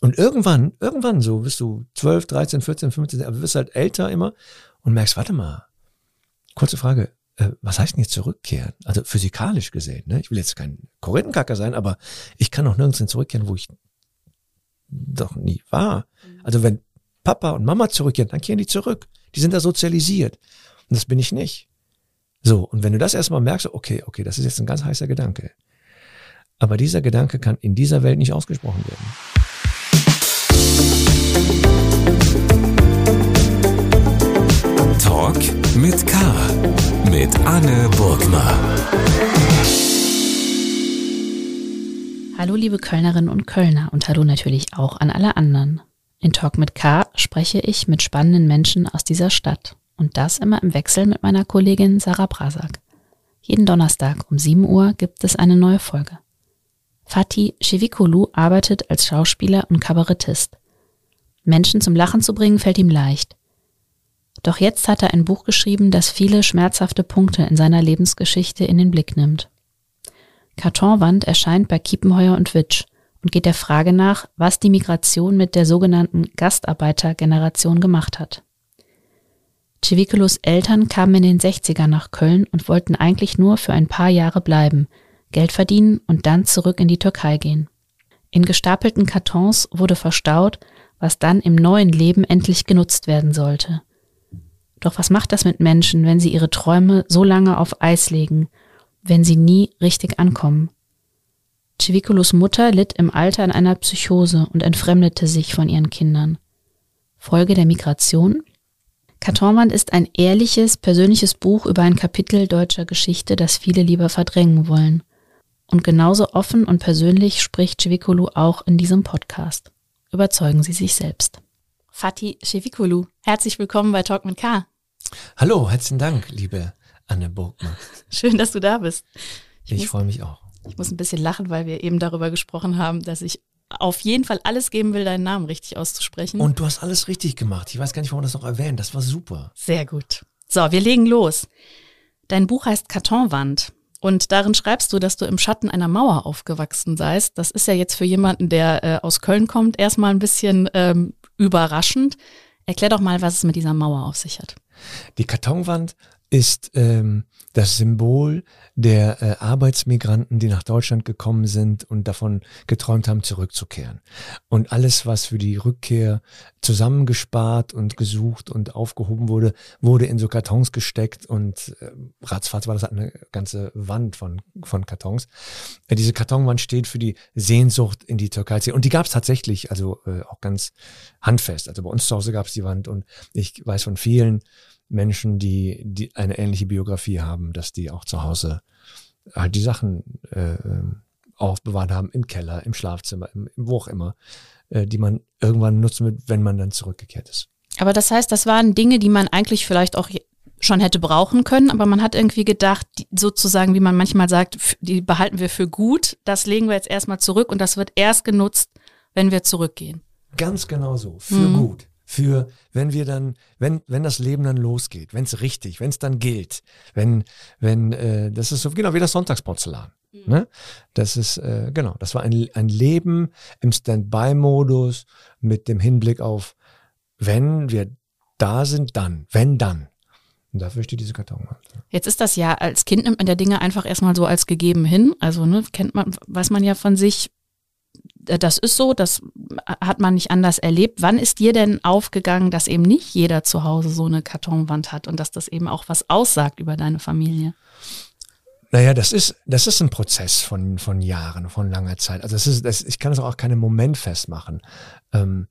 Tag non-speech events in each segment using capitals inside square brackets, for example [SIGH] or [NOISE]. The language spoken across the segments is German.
Und irgendwann, irgendwann so, bist du 12, 13, 14, 15, aber du wirst halt älter immer und merkst, warte mal, kurze Frage, äh, was heißt denn jetzt zurückkehren? Also physikalisch gesehen, ne? Ich will jetzt kein Korinthenkacker sein, aber ich kann auch nirgends hin zurückkehren, wo ich doch nie war. Also wenn Papa und Mama zurückkehren, dann kehren die zurück. Die sind da sozialisiert. Und das bin ich nicht. So, und wenn du das erstmal merkst, okay, okay, das ist jetzt ein ganz heißer Gedanke. Aber dieser Gedanke kann in dieser Welt nicht ausgesprochen werden. Talk mit K. Mit Anne Burgner. Hallo liebe Kölnerinnen und Kölner und hallo natürlich auch an alle anderen. In Talk mit K spreche ich mit spannenden Menschen aus dieser Stadt. Und das immer im Wechsel mit meiner Kollegin Sarah Brasak. Jeden Donnerstag um 7 Uhr gibt es eine neue Folge. Fatih Shevikolu arbeitet als Schauspieler und Kabarettist. Menschen zum Lachen zu bringen fällt ihm leicht. Doch jetzt hat er ein Buch geschrieben, das viele schmerzhafte Punkte in seiner Lebensgeschichte in den Blick nimmt. Kartonwand erscheint bei Kiepenheuer und Witsch und geht der Frage nach, was die Migration mit der sogenannten Gastarbeitergeneration gemacht hat. Civikelos Eltern kamen in den 60er nach Köln und wollten eigentlich nur für ein paar Jahre bleiben, Geld verdienen und dann zurück in die Türkei gehen. In gestapelten Kartons wurde verstaut, was dann im neuen Leben endlich genutzt werden sollte. Doch was macht das mit Menschen, wenn sie ihre Träume so lange auf Eis legen, wenn sie nie richtig ankommen? Civikulos Mutter litt im Alter an einer Psychose und entfremdete sich von ihren Kindern. Folge der Migration? Kartonwand ist ein ehrliches, persönliches Buch über ein Kapitel deutscher Geschichte, das viele lieber verdrängen wollen. Und genauso offen und persönlich spricht Cevikulu auch in diesem Podcast. Überzeugen Sie sich selbst. Fatih Cevikulu, herzlich willkommen bei Talk mit K. Hallo, herzlichen Dank, liebe Anne Burgmann. [LAUGHS] Schön, dass du da bist. Ich, ich freue mich auch. Ich muss ein bisschen lachen, weil wir eben darüber gesprochen haben, dass ich auf jeden Fall alles geben will, deinen Namen richtig auszusprechen. Und du hast alles richtig gemacht. Ich weiß gar nicht, warum das noch erwähnt. Das war super. Sehr gut. So, wir legen los. Dein Buch heißt Kartonwand. Und darin schreibst du, dass du im Schatten einer Mauer aufgewachsen seist. Das ist ja jetzt für jemanden, der äh, aus Köln kommt, erstmal ein bisschen ähm, überraschend. Erklär doch mal, was es mit dieser Mauer auf sich hat. Die Kartonwand ist ähm, das Symbol der äh, Arbeitsmigranten, die nach Deutschland gekommen sind und davon geträumt haben, zurückzukehren. Und alles, was für die Rückkehr zusammengespart und gesucht und aufgehoben wurde, wurde in so Kartons gesteckt und äh, ratzfatz war das eine ganze Wand von, von Kartons. Äh, diese Kartonwand steht für die Sehnsucht in die Türkei. Und die gab es tatsächlich, also äh, auch ganz handfest. Also bei uns zu Hause gab es die Wand und ich weiß von vielen, Menschen, die, die eine ähnliche Biografie haben, dass die auch zu Hause halt die Sachen äh, ähm, aufbewahrt haben im Keller, im Schlafzimmer, im, im wo auch immer, äh, die man irgendwann nutzen wird, wenn man dann zurückgekehrt ist. Aber das heißt, das waren Dinge, die man eigentlich vielleicht auch schon hätte brauchen können, aber man hat irgendwie gedacht, sozusagen, wie man manchmal sagt, die behalten wir für gut, das legen wir jetzt erstmal zurück und das wird erst genutzt, wenn wir zurückgehen. Ganz genau so, für mhm. gut für, wenn wir dann, wenn, wenn das Leben dann losgeht, wenn es richtig, wenn es dann gilt, wenn, wenn, äh, das ist so genau wie das Sonntagsporzellan. Mhm. Ne? Das ist, äh, genau, das war ein, ein Leben im Standby-Modus mit dem Hinblick auf, wenn wir da sind, dann, wenn dann. Und dafür steht diese Kartonwand. Jetzt ist das ja, als Kind nimmt man der Dinge einfach erstmal so als gegeben hin. Also, ne, kennt man, weiß man ja von sich, das ist so, das hat man nicht anders erlebt. Wann ist dir denn aufgegangen, dass eben nicht jeder zu Hause so eine Kartonwand hat und dass das eben auch was aussagt über deine Familie? Naja, das ist, das ist ein Prozess von, von Jahren, von langer Zeit. Also das ist, das, ich kann es auch keinen Moment festmachen. Ähm,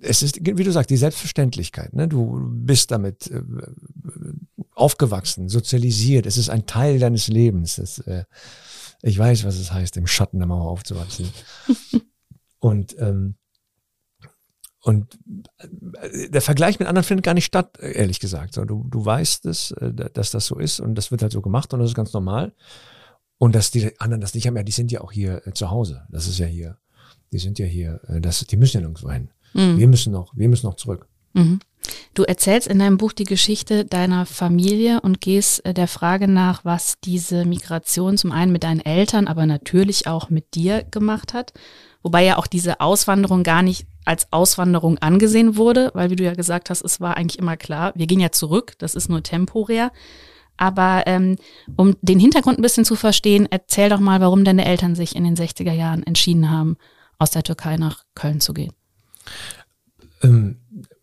es ist, wie du sagst, die Selbstverständlichkeit. Ne? Du bist damit äh, aufgewachsen, sozialisiert. Es ist ein Teil deines Lebens. Es, äh, ich weiß, was es heißt, im Schatten der Mauer aufzuwachsen. [LAUGHS] und ähm, und äh, der Vergleich mit anderen findet gar nicht statt, ehrlich gesagt. Du, du weißt es, äh, dass das so ist und das wird halt so gemacht und das ist ganz normal. Und dass die anderen das nicht haben, ja, die sind ja auch hier äh, zu Hause. Das ist ja hier, die sind ja hier, das, die müssen ja nirgendwo hin. Mhm. Wir müssen noch, wir müssen noch zurück. Mhm. Du erzählst in deinem Buch die Geschichte deiner Familie und gehst äh, der Frage nach, was diese Migration zum einen mit deinen Eltern, aber natürlich auch mit dir gemacht hat. Wobei ja auch diese Auswanderung gar nicht als Auswanderung angesehen wurde, weil wie du ja gesagt hast, es war eigentlich immer klar, wir gehen ja zurück, das ist nur temporär. Aber ähm, um den Hintergrund ein bisschen zu verstehen, erzähl doch mal, warum deine Eltern sich in den 60er Jahren entschieden haben, aus der Türkei nach Köln zu gehen. Ähm,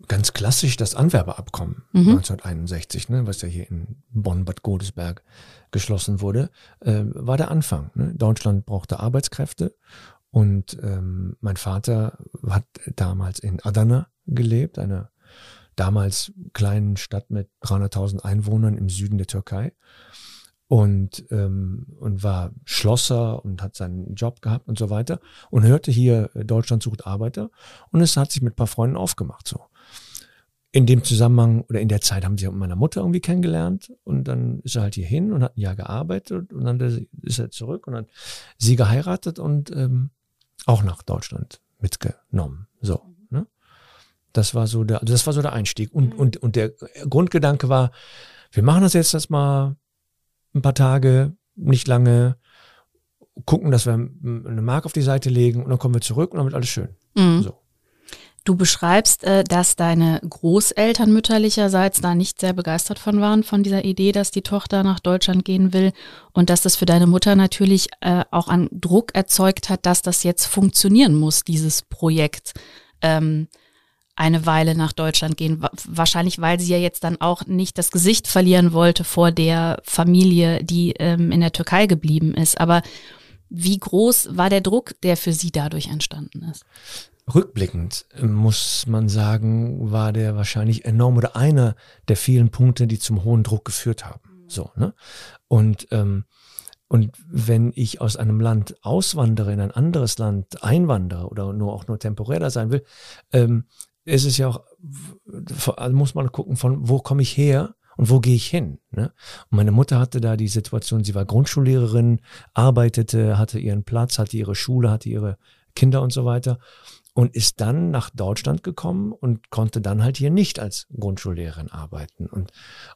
ganz klassisch das Anwerbeabkommen mhm. 1961, ne, was ja hier in Bonn-Bad Godesberg geschlossen wurde, äh, war der Anfang. Ne? Deutschland brauchte Arbeitskräfte und ähm, mein Vater hat damals in Adana gelebt, einer damals kleinen Stadt mit 300.000 Einwohnern im Süden der Türkei und, ähm, und war Schlosser und hat seinen Job gehabt und so weiter und hörte hier, äh, Deutschland sucht Arbeiter und es hat sich mit ein paar Freunden aufgemacht so. In dem Zusammenhang oder in der Zeit haben sie mit meiner Mutter irgendwie kennengelernt und dann ist er halt hier hin und hat ein Jahr gearbeitet und dann ist er zurück und hat sie geheiratet und ähm, auch nach Deutschland mitgenommen. So. Ne? Das war so der, also das war so der Einstieg. Und, mhm. und, und der Grundgedanke war, wir machen das jetzt erstmal ein paar Tage, nicht lange, gucken, dass wir eine Mark auf die Seite legen und dann kommen wir zurück und dann wird alles schön. Mhm. So. Du beschreibst, äh, dass deine Großeltern mütterlicherseits da nicht sehr begeistert von waren, von dieser Idee, dass die Tochter nach Deutschland gehen will und dass das für deine Mutter natürlich äh, auch einen Druck erzeugt hat, dass das jetzt funktionieren muss, dieses Projekt. Ähm, eine Weile nach Deutschland gehen. Wahrscheinlich, weil sie ja jetzt dann auch nicht das Gesicht verlieren wollte vor der Familie, die ähm, in der Türkei geblieben ist. Aber wie groß war der Druck, der für sie dadurch entstanden ist? Rückblickend äh, muss man sagen, war der wahrscheinlich enorm oder einer der vielen Punkte, die zum hohen Druck geführt haben. So, ne? Und ähm, und wenn ich aus einem Land auswandere in ein anderes Land, einwandere oder nur auch nur temporär da sein will, ähm, ist es ja auch, muss man gucken, von wo komme ich her und wo gehe ich hin. Ne? Und meine Mutter hatte da die Situation, sie war Grundschullehrerin, arbeitete, hatte ihren Platz, hatte ihre Schule, hatte ihre Kinder und so weiter und ist dann nach Deutschland gekommen und konnte dann halt hier nicht als Grundschullehrerin arbeiten und,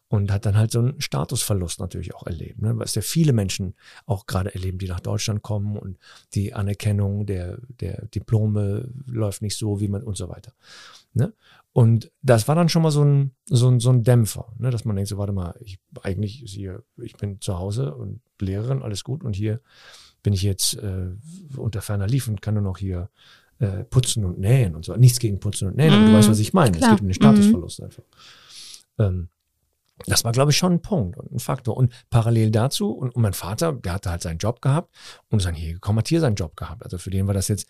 und hat dann halt so einen Statusverlust natürlich auch erlebt, ne? was ja viele Menschen auch gerade erleben, die nach Deutschland kommen und die Anerkennung der, der Diplome läuft nicht so, wie man und so weiter. Ne? Und das war dann schon mal so ein, so ein, so ein Dämpfer, ne? dass man denkt, so warte mal, ich eigentlich ist hier, ich bin zu Hause und Lehrerin, alles gut und hier bin ich jetzt äh, unter ferner Lief und kann nur noch hier äh, putzen und nähen und so. Nichts gegen Putzen und Nähen, aber du weißt, was ich meine. Klar. Es geht um den Statusverlust mhm. einfach. Ähm, das war, glaube ich, schon ein Punkt und ein Faktor. Und parallel dazu, und, und, mein Vater, der hatte halt seinen Job gehabt und ist dann hier gekommen, hat hier seinen Job gehabt. Also für den war das jetzt,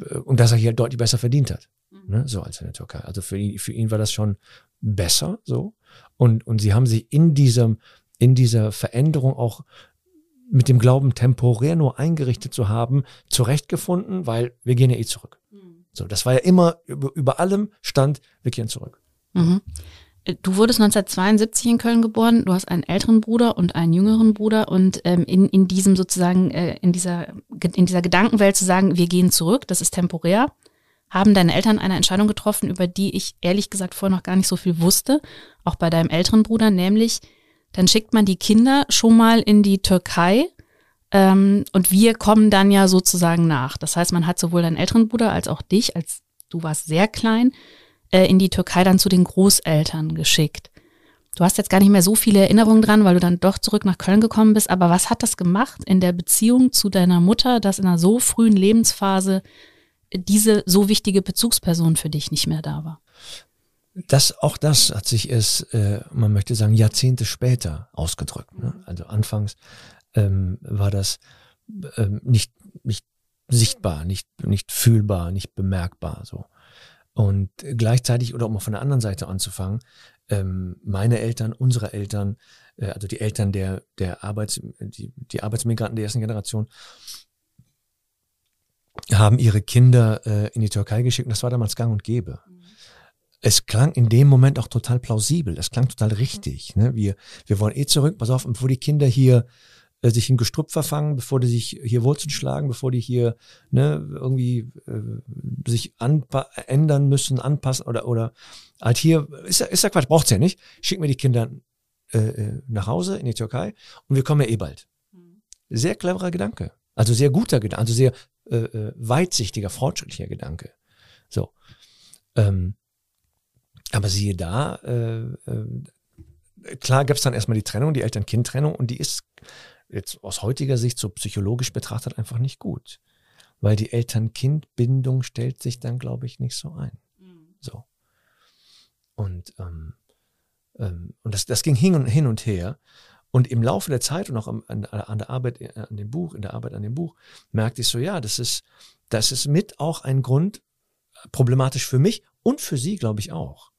äh, und dass er hier deutlich besser verdient hat, mhm. ne, so als in der Türkei. Also für ihn, für ihn war das schon besser so. Und, und sie haben sich in diesem, in dieser Veränderung auch mit dem Glauben, temporär nur eingerichtet zu haben, zurechtgefunden, weil wir gehen ja eh zurück. Mhm. So, das war ja immer über, über allem stand, wir gehen zurück. Mhm. Du wurdest 1972 in Köln geboren. Du hast einen älteren Bruder und einen jüngeren Bruder. Und ähm, in, in diesem sozusagen, äh, in, dieser, in dieser Gedankenwelt zu sagen, wir gehen zurück, das ist temporär, haben deine Eltern eine Entscheidung getroffen, über die ich ehrlich gesagt vorher noch gar nicht so viel wusste. Auch bei deinem älteren Bruder, nämlich dann schickt man die Kinder schon mal in die Türkei ähm, und wir kommen dann ja sozusagen nach. Das heißt, man hat sowohl deinen älteren Bruder als auch dich, als du warst sehr klein, äh, in die Türkei dann zu den Großeltern geschickt. Du hast jetzt gar nicht mehr so viele Erinnerungen dran, weil du dann doch zurück nach Köln gekommen bist. Aber was hat das gemacht in der Beziehung zu deiner Mutter, dass in einer so frühen Lebensphase diese so wichtige Bezugsperson für dich nicht mehr da war? Das, auch das hat sich erst, äh, man möchte sagen, Jahrzehnte später ausgedrückt. Ne? Also anfangs ähm, war das ähm, nicht, nicht sichtbar, nicht, nicht fühlbar, nicht bemerkbar so. Und gleichzeitig, oder um von der anderen Seite anzufangen, ähm, meine Eltern, unsere Eltern, äh, also die Eltern der, der Arbeits, die, die Arbeitsmigranten der ersten Generation, haben ihre Kinder äh, in die Türkei geschickt und das war damals gang und gäbe. Es klang in dem Moment auch total plausibel. Es klang total richtig. Ne? Wir, wir wollen eh zurück. Pass auf, bevor die Kinder hier äh, sich in Gestrüpp verfangen, bevor die sich hier Wurzeln schlagen, bevor die hier ne, irgendwie äh, sich ändern müssen, anpassen oder oder halt hier ist ja, ist ja Quatsch, braucht's ja nicht. Schicken wir die Kinder äh, äh, nach Hause in die Türkei und wir kommen ja eh bald. Mhm. Sehr cleverer Gedanke. Also sehr guter Gedanke, also sehr äh, äh, weitsichtiger, fortschrittlicher Gedanke. So. Ähm, aber siehe da, äh, äh, klar gab es dann erstmal die Trennung, die Eltern-Kind-Trennung und die ist jetzt aus heutiger Sicht so psychologisch betrachtet einfach nicht gut. Weil die Eltern-Kind-Bindung stellt sich dann, glaube ich, nicht so ein. Mhm. So. Und, ähm, ähm, und das, das ging hin und, hin und her. Und im Laufe der Zeit und auch an, an, der Arbeit äh, an dem Buch, in der Arbeit an dem Buch, merkte ich so, ja, das ist, das ist mit auch ein Grund, problematisch für mich und für sie, glaube ich, auch,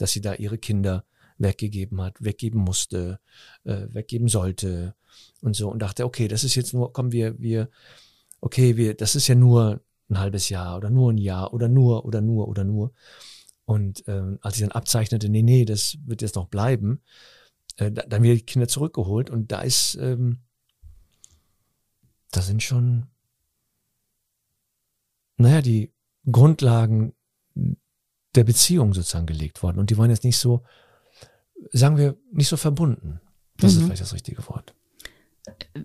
dass sie da ihre Kinder weggegeben hat, weggeben musste, äh, weggeben sollte und so und dachte, okay, das ist jetzt nur, kommen wir, wir, okay, wir, das ist ja nur ein halbes Jahr oder nur ein Jahr oder nur oder nur oder nur. Und ähm, als ich dann abzeichnete, nee, nee, das wird jetzt noch bleiben, äh, dann wieder die Kinder zurückgeholt und da ist, ähm, da sind schon, naja, die Grundlagen der Beziehung sozusagen gelegt worden und die waren jetzt nicht so, sagen wir, nicht so verbunden. Das mhm. ist vielleicht das richtige Wort.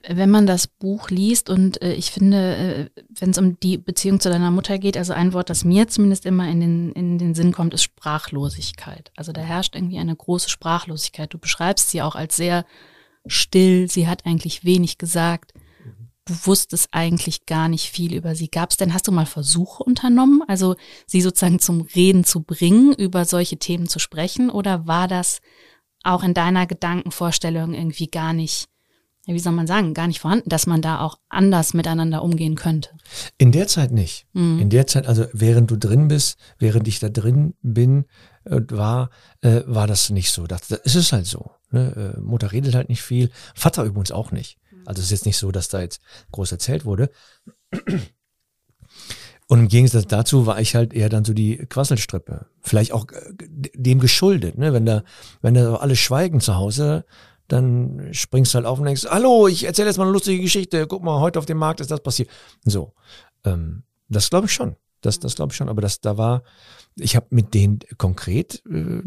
Wenn man das Buch liest und äh, ich finde, äh, wenn es um die Beziehung zu deiner Mutter geht, also ein Wort, das mir zumindest immer in den, in den Sinn kommt, ist Sprachlosigkeit. Also da herrscht irgendwie eine große Sprachlosigkeit. Du beschreibst sie auch als sehr still, sie hat eigentlich wenig gesagt. Du wusstest eigentlich gar nicht viel über sie. Gab es denn, hast du mal Versuche unternommen, also sie sozusagen zum Reden zu bringen, über solche Themen zu sprechen? Oder war das auch in deiner Gedankenvorstellung irgendwie gar nicht, wie soll man sagen, gar nicht vorhanden, dass man da auch anders miteinander umgehen könnte? In der Zeit nicht. Mhm. In der Zeit, also während du drin bist, während ich da drin bin, äh, war, äh, war das nicht so. Das, das ist es halt so. Ne? Äh, Mutter redet halt nicht viel, Vater übrigens auch nicht. Also es ist jetzt nicht so, dass da jetzt groß erzählt wurde. Und im Gegensatz dazu war ich halt eher dann so die Quasselstrippe. Vielleicht auch äh, dem geschuldet, ne? Wenn da, wenn da alle schweigen zu Hause, dann springst du halt auf und denkst, hallo, ich erzähle jetzt mal eine lustige Geschichte, guck mal, heute auf dem Markt ist das passiert. So. Ähm, das glaube ich schon. Das, das glaube ich schon. Aber das, da war, ich habe mit denen konkret, äh,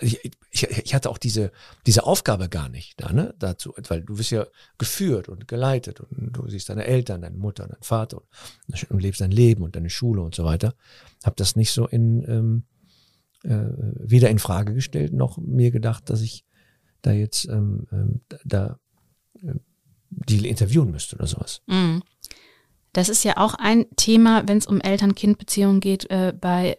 ich, ich, ich, hatte auch diese, diese Aufgabe gar nicht da, ne, dazu, weil du wirst ja geführt und geleitet und du siehst deine Eltern, deine Mutter, deinen Vater und, und lebst dein Leben und deine Schule und so weiter. Habe das nicht so in ähm, äh, weder in Frage gestellt noch mir gedacht, dass ich da jetzt ähm, ähm, da äh, die interviewen müsste oder sowas. Mm. Das ist ja auch ein Thema, wenn es um Eltern-Kind-Beziehungen geht, äh, bei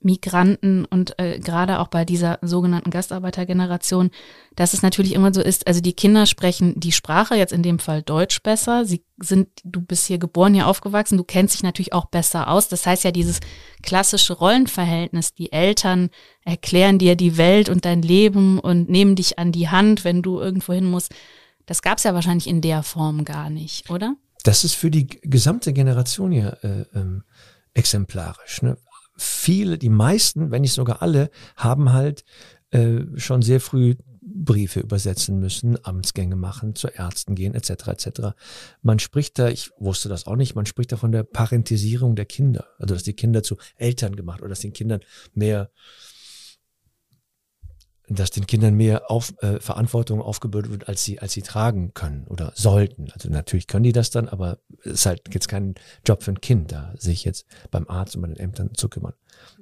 Migranten und äh, gerade auch bei dieser sogenannten Gastarbeitergeneration, dass es natürlich immer so ist, also die Kinder sprechen die Sprache, jetzt in dem Fall Deutsch besser. Sie sind, du bist hier geboren, hier aufgewachsen, du kennst dich natürlich auch besser aus. Das heißt ja, dieses klassische Rollenverhältnis, die Eltern erklären dir die Welt und dein Leben und nehmen dich an die Hand, wenn du irgendwo hin musst. Das gab es ja wahrscheinlich in der Form gar nicht, oder? Das ist für die gesamte Generation ja äh, ähm, exemplarisch. Ne? Viele, die meisten, wenn nicht sogar alle, haben halt äh, schon sehr früh Briefe übersetzen müssen, Amtsgänge machen, zu Ärzten gehen, etc. etc. Man spricht da, ich wusste das auch nicht, man spricht da von der Parentisierung der Kinder, also dass die Kinder zu Eltern gemacht oder dass den Kindern mehr dass den Kindern mehr auf, äh, Verantwortung aufgebürdet wird, als sie, als sie tragen können oder sollten. Also natürlich können die das dann, aber es ist halt jetzt kein Job für ein Kind, da sich jetzt beim Arzt und bei den Ämtern zu kümmern.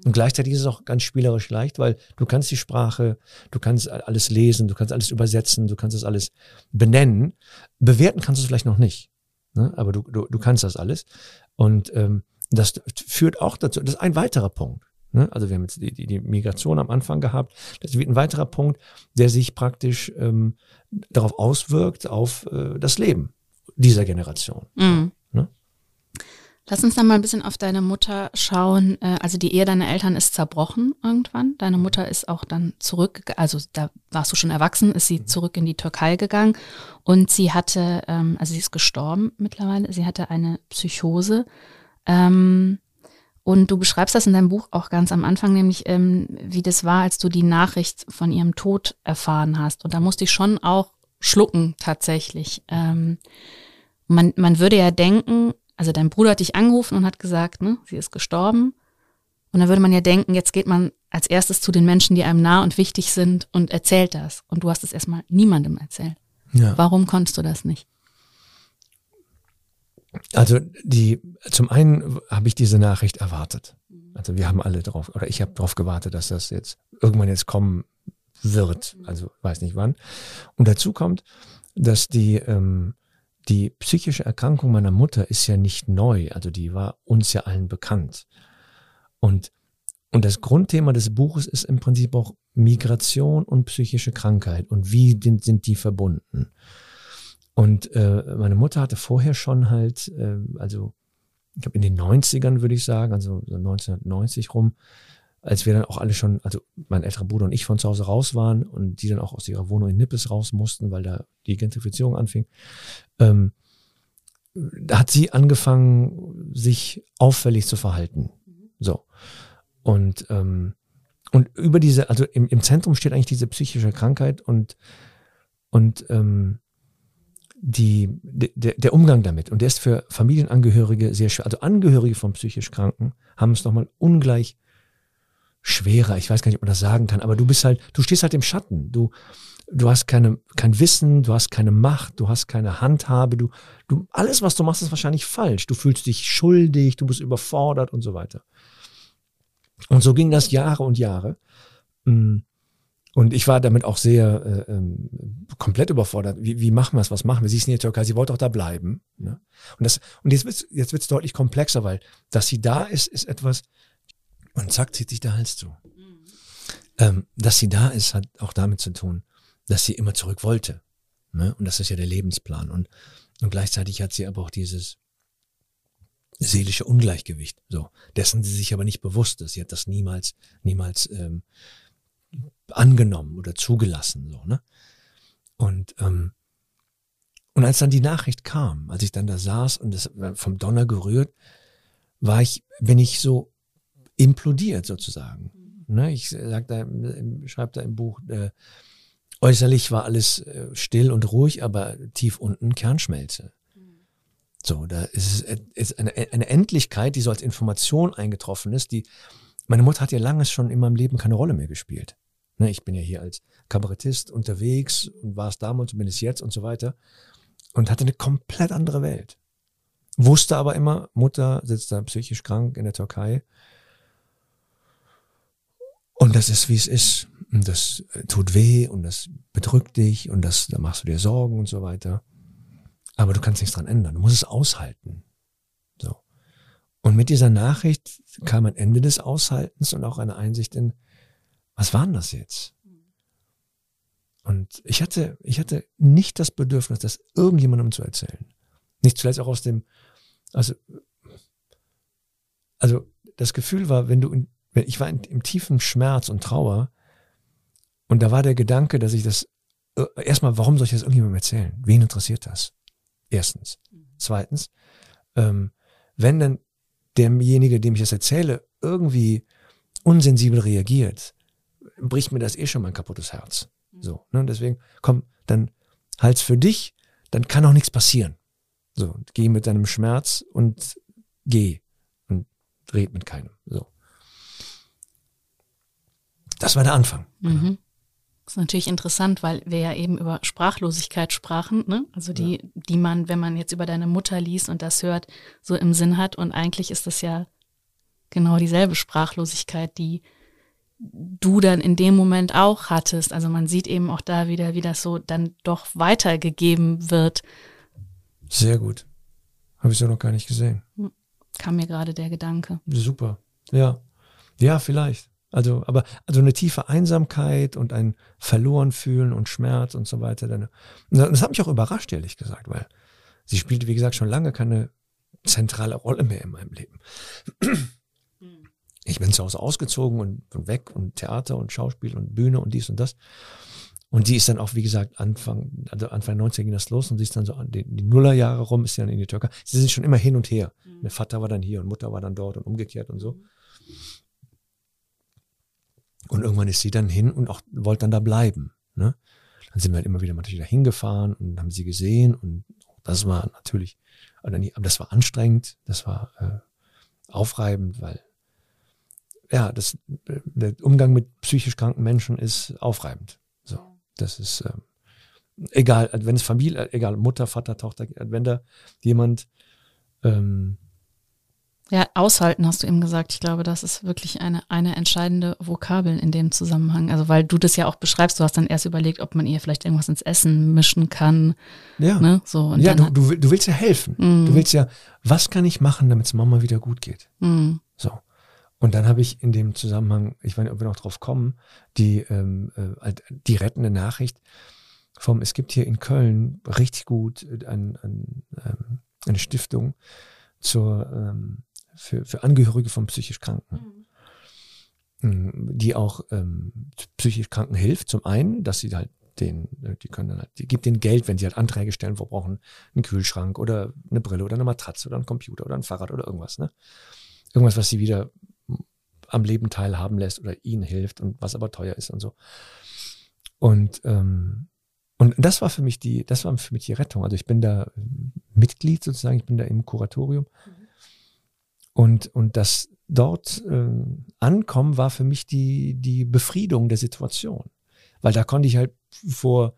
Und gleichzeitig ist es auch ganz spielerisch leicht, weil du kannst die Sprache, du kannst alles lesen, du kannst alles übersetzen, du kannst das alles benennen. Bewerten kannst du es vielleicht noch nicht, ne? aber du, du, du kannst das alles. Und ähm, das führt auch dazu, das ist ein weiterer Punkt. Ne? Also wir haben jetzt die, die, die, Migration am Anfang gehabt. Das wird ein weiterer Punkt, der sich praktisch ähm, darauf auswirkt, auf äh, das Leben dieser Generation. Mhm. Ne? Lass uns dann mal ein bisschen auf deine Mutter schauen. Äh, also die Ehe deiner Eltern ist zerbrochen irgendwann. Deine Mutter ist auch dann zurück, also da warst du schon erwachsen, ist sie mhm. zurück in die Türkei gegangen und sie hatte, ähm, also sie ist gestorben mittlerweile, sie hatte eine Psychose. Ähm, und du beschreibst das in deinem Buch auch ganz am Anfang, nämlich ähm, wie das war, als du die Nachricht von ihrem Tod erfahren hast. Und da musste ich schon auch schlucken tatsächlich. Ähm, man, man würde ja denken, also dein Bruder hat dich angerufen und hat gesagt, ne, sie ist gestorben. Und dann würde man ja denken, jetzt geht man als erstes zu den Menschen, die einem nah und wichtig sind und erzählt das. Und du hast es erstmal niemandem erzählt. Ja. Warum konntest du das nicht? Also die, zum einen habe ich diese Nachricht erwartet. Also wir haben alle drauf, oder ich habe darauf gewartet, dass das jetzt irgendwann jetzt kommen wird. Also weiß nicht wann. Und dazu kommt, dass die, ähm, die psychische Erkrankung meiner Mutter ist ja nicht neu. Also die war uns ja allen bekannt. Und, und das Grundthema des Buches ist im Prinzip auch Migration und psychische Krankheit und wie sind die verbunden. Und äh, meine Mutter hatte vorher schon halt, äh, also ich glaube in den 90ern würde ich sagen, also so 1990 rum, als wir dann auch alle schon, also mein älterer Bruder und ich von zu Hause raus waren und die dann auch aus ihrer Wohnung in Nippes raus mussten, weil da die Gentrifizierung anfing, ähm, da hat sie angefangen, sich auffällig zu verhalten. So. Und, ähm, und über diese, also im, im Zentrum steht eigentlich diese psychische Krankheit und, und ähm, die, der, der Umgang damit. Und der ist für Familienangehörige sehr schwer. Also Angehörige von psychisch Kranken haben es nochmal ungleich schwerer. Ich weiß gar nicht, ob man das sagen kann, aber du bist halt, du stehst halt im Schatten. Du, du hast keine, kein Wissen, du hast keine Macht, du hast keine Handhabe, du, du, alles, was du machst, ist wahrscheinlich falsch. Du fühlst dich schuldig, du bist überfordert und so weiter. Und so ging das Jahre und Jahre. Mm. Und ich war damit auch sehr äh, ähm, komplett überfordert. Wie, wie machen wir es? Was machen wir? Sie ist in der Türkei, sie wollte auch da bleiben. Ne? Und, das, und jetzt wird es jetzt wird's deutlich komplexer, weil dass sie da ist, ist etwas, und zack, zieht sich der Hals zu. Mhm. Ähm, dass sie da ist, hat auch damit zu tun, dass sie immer zurück wollte. Ne? Und das ist ja der Lebensplan. Und, und gleichzeitig hat sie aber auch dieses seelische Ungleichgewicht. So, dessen sie sich aber nicht bewusst ist. Sie hat das niemals, niemals ähm, angenommen oder zugelassen. So, ne? Und, ähm, und als dann die Nachricht kam, als ich dann da saß und das vom Donner gerührt, war ich, bin ich so implodiert sozusagen. Ne? Ich da, schreibe da im Buch, äh, äußerlich war alles äh, still und ruhig, aber tief unten Kernschmelze. So, da ist, es ist eine, eine Endlichkeit, die so als Information eingetroffen ist, die meine Mutter hat ja lange schon in meinem Leben keine Rolle mehr gespielt. Ne, ich bin ja hier als Kabarettist unterwegs und war es damals und bin es jetzt und so weiter und hatte eine komplett andere Welt. Wusste aber immer, Mutter sitzt da psychisch krank in der Türkei. Und das ist, wie es ist. Und das äh, tut weh und das bedrückt dich und das, da machst du dir Sorgen und so weiter. Aber du kannst nichts dran ändern. Du musst es aushalten. So. Und mit dieser Nachricht kam ein Ende des Aushaltens und auch eine Einsicht in, was war denn das jetzt? Und ich hatte, ich hatte nicht das Bedürfnis, das irgendjemandem zu erzählen. Nicht zuletzt auch aus dem, also, also das Gefühl war, wenn du, wenn ich war in, im tiefen Schmerz und Trauer und da war der Gedanke, dass ich das, äh, erstmal, warum soll ich das irgendjemandem erzählen? Wen interessiert das? Erstens. Zweitens, ähm, wenn dann derjenige, dem ich das erzähle, irgendwie unsensibel reagiert, bricht mir das eh schon mein kaputtes Herz. So, ne? Deswegen, komm, dann halt's für dich, dann kann auch nichts passieren. So, geh mit deinem Schmerz und geh und red mit keinem. So. Das war der Anfang. Mhm. Das ist natürlich interessant, weil wir ja eben über Sprachlosigkeit sprachen, ne? Also die, ja. die man, wenn man jetzt über deine Mutter liest und das hört, so im Sinn hat. Und eigentlich ist das ja genau dieselbe Sprachlosigkeit, die du dann in dem Moment auch hattest. Also man sieht eben auch da wieder, wie das so dann doch weitergegeben wird. Sehr gut. Habe ich so noch gar nicht gesehen. Hm. Kam mir gerade der Gedanke. Super. Ja. Ja, vielleicht. Also, aber, also eine tiefe Einsamkeit und ein verloren fühlen und Schmerz und so weiter. Das hat mich auch überrascht, ehrlich gesagt, weil sie spielte, wie gesagt, schon lange keine zentrale Rolle mehr in meinem Leben ich bin zu Hause ausgezogen und, und weg und Theater und Schauspiel und Bühne und dies und das. Und sie ist dann auch, wie gesagt, Anfang, also Anfang 90 ging das los und sie ist dann so an die, die Nullerjahre rum, ist sie dann in die Türkei. Sie sind schon immer hin und her. Mhm. Der Vater war dann hier und Mutter war dann dort und umgekehrt und so. Und irgendwann ist sie dann hin und auch wollte dann da bleiben. Ne? Dann sind wir halt immer wieder natürlich da hingefahren und haben sie gesehen und das war natürlich, aber das war anstrengend, das war äh, aufreibend, weil ja, das, der Umgang mit psychisch kranken Menschen ist aufreibend. So, das ist ähm, egal, wenn es Familie, egal Mutter, Vater, Tochter, wenn da jemand ähm, ja, aushalten hast du eben gesagt. Ich glaube, das ist wirklich eine, eine entscheidende Vokabel in dem Zusammenhang. Also, weil du das ja auch beschreibst, du hast dann erst überlegt, ob man ihr vielleicht irgendwas ins Essen mischen kann. ja. Ne? So, und ja, du, du, du willst ja helfen. Mhm. Du willst ja, was kann ich machen, damit es Mama wieder gut geht? Mm, So. Und dann habe ich in dem Zusammenhang, ich weiß nicht, ob wir noch drauf kommen, die, ähm, äh, halt die rettende Nachricht vom, es gibt hier in Köln richtig gut äh, ein, ein, ähm, eine Stiftung zur, ähm, für, für Angehörige von psychisch Kranken, Mm, die auch ähm, psychisch Kranken hilft. Zum einen, dass sie halt den, äh, die können dann halt, die gibt denen Geld, wenn sie halt Anträge stellen, wo brauchen einen Kühlschrank oder eine Brille oder eine Matratze oder einen Computer oder ein Fahrrad oder irgendwas, ne? Irgendwas, was sie wieder am Leben teilhaben lässt oder ihnen hilft und was aber teuer ist und so. Und, ähm, und das war für mich die, das war für mich die Rettung. Also ich bin da Mitglied sozusagen, ich bin da im Kuratorium. Und, und das dort äh, ankommen war für mich die, die Befriedung der Situation. Weil da konnte ich halt vor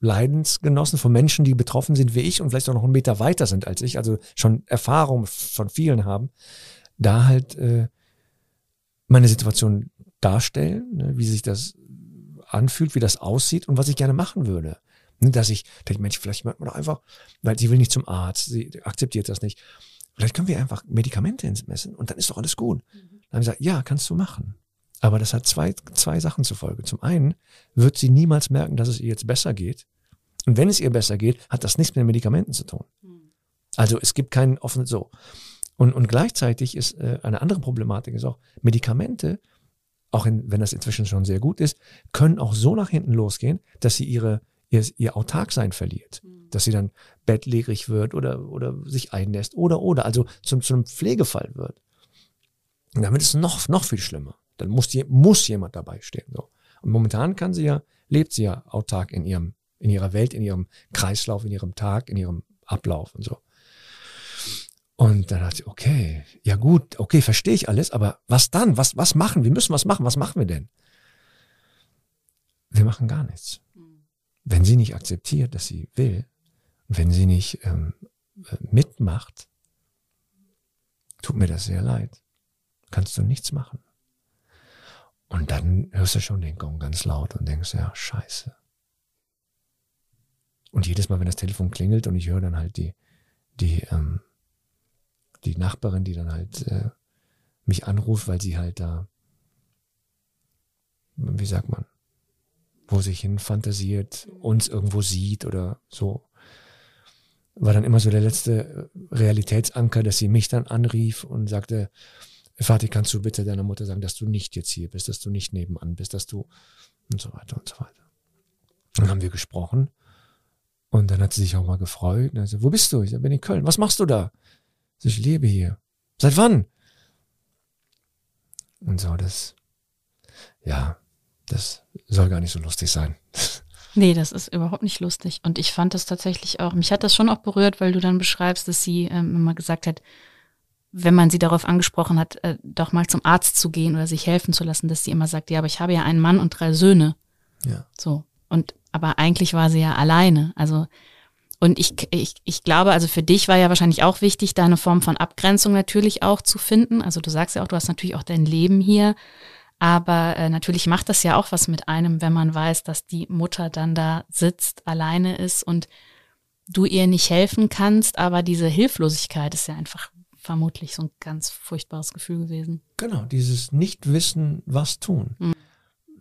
Leidensgenossen, von Menschen, die betroffen sind wie ich und vielleicht auch noch einen Meter weiter sind als ich, also schon Erfahrung von vielen haben, da halt äh, meine Situation darstellen, ne, wie sich das anfühlt, wie das aussieht und was ich gerne machen würde. Ne, Dass ich denke, Mensch, vielleicht macht man doch einfach, weil sie will nicht zum Arzt, sie akzeptiert das nicht. Vielleicht können wir einfach Medikamente ins Messen und dann ist doch alles gut. Dann haben sie gesagt, ja, kannst du machen. Aber das hat zwei, zwei Sachen zur Folge. Zum einen wird sie niemals merken, dass es ihr jetzt besser geht. Und wenn es ihr besser geht, hat das nichts mit den Medikamenten zu tun. Also es gibt keinen offenen so. Und, und gleichzeitig ist äh, eine andere Problematik ist auch, Medikamente, auch in, wenn das inzwischen schon sehr gut ist, können auch so nach hinten losgehen, dass sie ihre, ihr, ihr Autarksein verliert. Dass sie dann bettlägerig wird oder, oder sich einnässt oder, oder, also zum, zu einem Pflegefall wird. Und damit ist es noch, noch viel schlimmer. Dann muss, die, muss jemand dabei stehen. So. Und momentan kann sie ja, lebt sie ja autark in ihrem, in ihrer Welt, in ihrem Kreislauf, in ihrem Tag, in ihrem Ablauf und so. Und dann dachte ich, okay, ja gut, okay, verstehe ich alles, aber was dann? Was, was machen? Wir müssen was machen. Was machen wir denn? Wir machen gar nichts. Wenn sie nicht akzeptiert, dass sie will, wenn sie nicht ähm, äh, mitmacht, tut mir das sehr leid. Kannst du nichts machen. Und dann hörst du schon den Gong ganz laut und denkst, ja, scheiße. Und jedes Mal, wenn das Telefon klingelt und ich höre dann halt die, die, ähm, die Nachbarin, die dann halt äh, mich anruft, weil sie halt da, wie sagt man, wo sich hin fantasiert, uns irgendwo sieht oder so, war dann immer so der letzte Realitätsanker, dass sie mich dann anrief und sagte, Vati, kannst du bitte deiner Mutter sagen, dass du nicht jetzt hier bist, dass du nicht nebenan bist, dass du und so weiter und so weiter. Dann haben wir gesprochen und dann hat sie sich auch mal gefreut. Und so, wo bist du? Ich bin in Köln. Was machst du da? So, ich lebe hier. Seit wann? Und so, das, ja, das soll gar nicht so lustig sein. [LAUGHS] Nee, das ist überhaupt nicht lustig. Und ich fand das tatsächlich auch, mich hat das schon auch berührt, weil du dann beschreibst, dass sie ähm, immer gesagt hat, wenn man sie darauf angesprochen hat, äh, doch mal zum Arzt zu gehen oder sich helfen zu lassen, dass sie immer sagt, ja, aber ich habe ja einen Mann und drei Söhne. Ja. So. Und aber eigentlich war sie ja alleine. Also und ich, ich, ich glaube, also für dich war ja wahrscheinlich auch wichtig, da eine Form von Abgrenzung natürlich auch zu finden. Also du sagst ja auch, du hast natürlich auch dein Leben hier. Aber äh, natürlich macht das ja auch was mit einem, wenn man weiß, dass die Mutter dann da sitzt, alleine ist und du ihr nicht helfen kannst. Aber diese Hilflosigkeit ist ja einfach vermutlich so ein ganz furchtbares Gefühl gewesen. Genau, dieses Nichtwissen, was tun. Mhm.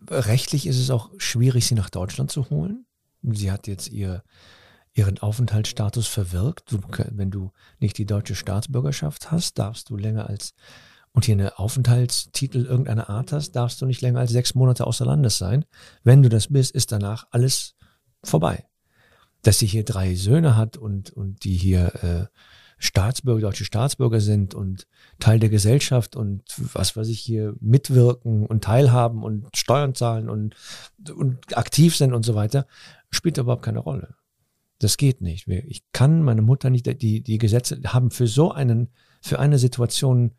Rechtlich ist es auch schwierig, sie nach Deutschland zu holen. Sie hat jetzt ihr, ihren Aufenthaltsstatus verwirkt. Du, wenn du nicht die deutsche Staatsbürgerschaft hast, darfst du länger als und hier eine Aufenthaltstitel irgendeiner Art hast, darfst du nicht länger als sechs Monate außer Landes sein. Wenn du das bist, ist danach alles vorbei. Dass sie hier drei Söhne hat und, und die hier äh, Staatsbürger, deutsche Staatsbürger sind und Teil der Gesellschaft und was weiß ich hier mitwirken und teilhaben und Steuern zahlen und, und aktiv sind und so weiter, spielt überhaupt keine Rolle. Das geht nicht. Ich kann meine Mutter nicht, die, die Gesetze haben für so einen, für eine Situation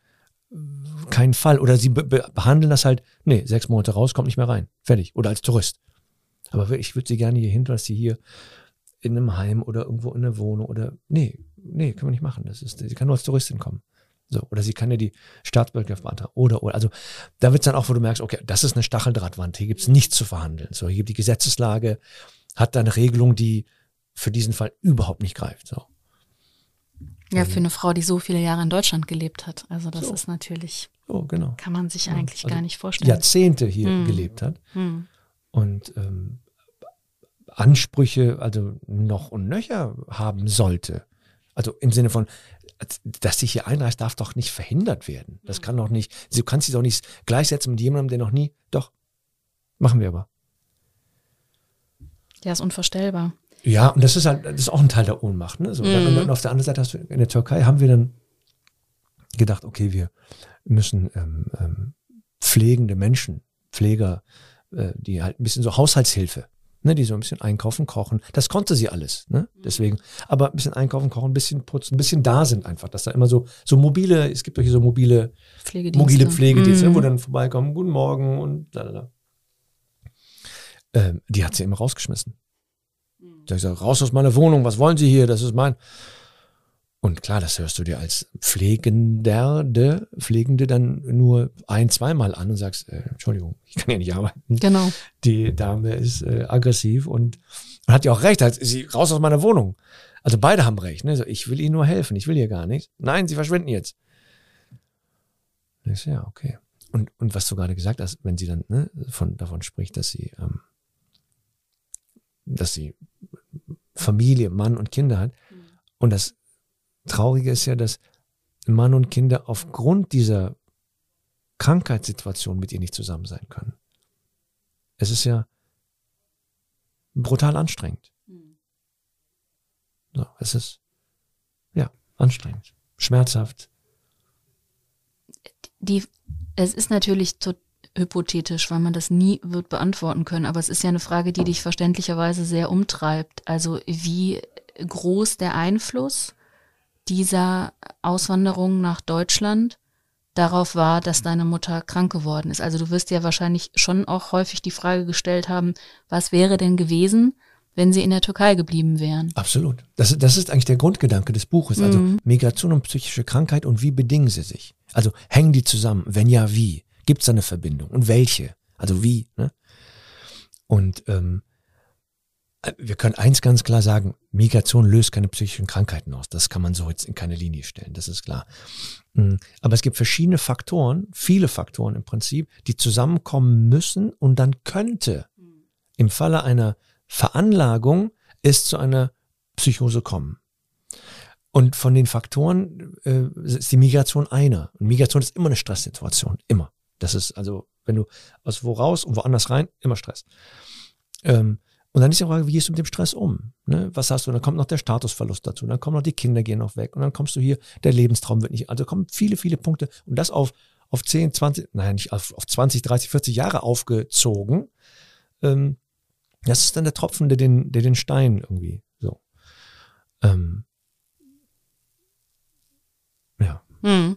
keinen Fall. Oder sie be behandeln das halt, nee, sechs Monate raus, kommt nicht mehr rein. Fertig. Oder als Tourist. Aber ich würde sie gerne hier hin, dass sie hier in einem Heim oder irgendwo in einer Wohnung oder, nee, nee, können wir nicht machen. Das ist, sie kann nur als Touristin kommen. So, oder sie kann ja die Staatsbürgerschaft beantragen. Oder, oder. Also da wird es dann auch, wo du merkst, okay, das ist eine Stacheldrahtwand, hier gibt es nichts zu verhandeln. So, hier gibt die Gesetzeslage, hat da eine Regelung, die für diesen Fall überhaupt nicht greift. So. Ja, für eine Frau, die so viele Jahre in Deutschland gelebt hat. Also das So. ist natürlich, So, genau. kann man sich eigentlich also gar nicht vorstellen. Jahrzehnte hier Hm. gelebt hat Hm. und ähm, Ansprüche, also noch und nöcher haben sollte. Also im Sinne von, dass sie hier einreist, darf doch nicht verhindert werden. Das kann doch nicht, du kannst sie doch nicht gleichsetzen mit jemandem, der noch nie, doch, machen wir aber. Ja, ist unvorstellbar. Ja, und das ist halt, das ist auch ein Teil der Ohnmacht. Ne? So, Mhm. und auf der anderen Seite hast du, in der Türkei haben wir dann gedacht, okay, wir müssen ähm, ähm, pflegende Menschen, Pfleger, äh, die halt ein bisschen so Haushaltshilfe, ne, die so ein bisschen einkaufen, kochen, das konnte sie alles, ne? Deswegen, aber ein bisschen einkaufen, kochen, ein bisschen putzen, ein bisschen da sind einfach, dass da immer so, so mobile, es gibt doch hier so mobile, Pflegedienste. mobile Pflegedienste, Mhm. wo dann vorbeikommen, guten Morgen und lalala. Ähm, die hat sie immer rausgeschmissen. Da ich gesagt, raus aus meiner Wohnung, was wollen Sie hier? Das ist mein. Und klar, das hörst du dir als Pflegender, de, Pflegende dann nur ein, zweimal an und sagst, äh, Entschuldigung, ich kann hier nicht arbeiten. Genau. Die Dame ist äh, aggressiv und, und hat ja auch recht, halt, sie raus aus meiner Wohnung. Also beide haben recht. Ne? So, ich will Ihnen nur helfen, ich will hier gar nichts. Nein, Sie verschwinden jetzt. Ich so, ja, okay. Und, und was du gerade gesagt hast, wenn sie dann ne, von, davon spricht, dass sie, ähm, dass sie Familie, Mann und Kinder hat. Und das Traurige ist ja, dass Mann und Kinder aufgrund dieser Krankheitssituation mit ihr nicht zusammen sein können. Es ist ja brutal anstrengend. So, es ist ja anstrengend, schmerzhaft. Die, es ist natürlich to hypothetisch, weil man das nie wird beantworten können, aber es ist ja eine Frage, die dich verständlicherweise sehr umtreibt. Also wie groß der Einfluss dieser Auswanderung nach Deutschland darauf war, dass deine Mutter krank geworden ist. Also du wirst ja wahrscheinlich schon auch häufig die Frage gestellt haben, was wäre denn gewesen, wenn sie in der Türkei geblieben wären? Absolut. Das, das ist eigentlich der Grundgedanke des Buches. Also Migration und psychische Krankheit und wie bedingen sie sich? Also hängen die zusammen? Wenn ja, wie? Gibt es da eine Verbindung? Und welche? Also wie? Ne? Und ähm, wir können eins ganz klar sagen, Migration löst keine psychischen Krankheiten aus. Das kann man so jetzt in keine Linie stellen, das ist klar. Mm, Aber es gibt verschiedene Faktoren, viele Faktoren im Prinzip, die zusammenkommen müssen und dann könnte im Falle einer Veranlagung es zu einer Psychose kommen. Und von den Faktoren äh, ist die Migration einer. Und Migration ist immer eine Stresssituation, immer. Das ist also, wenn du aus wo raus und woanders rein, immer Stress. Ähm, und dann ist die Frage, wie gehst du mit dem Stress um? Ne? Was hast du? Dann kommt noch der Statusverlust dazu, dann kommen noch die Kinder gehen noch weg und dann kommst du hier, der Lebenstraum wird nicht, also kommen viele, viele Punkte und das auf, auf 10, 20, nein, nicht auf, auf 20, 30, 40 Jahre aufgezogen. Ähm, das ist dann der Tropfen, der den, der den Stein irgendwie so. Ähm, ja. Hm.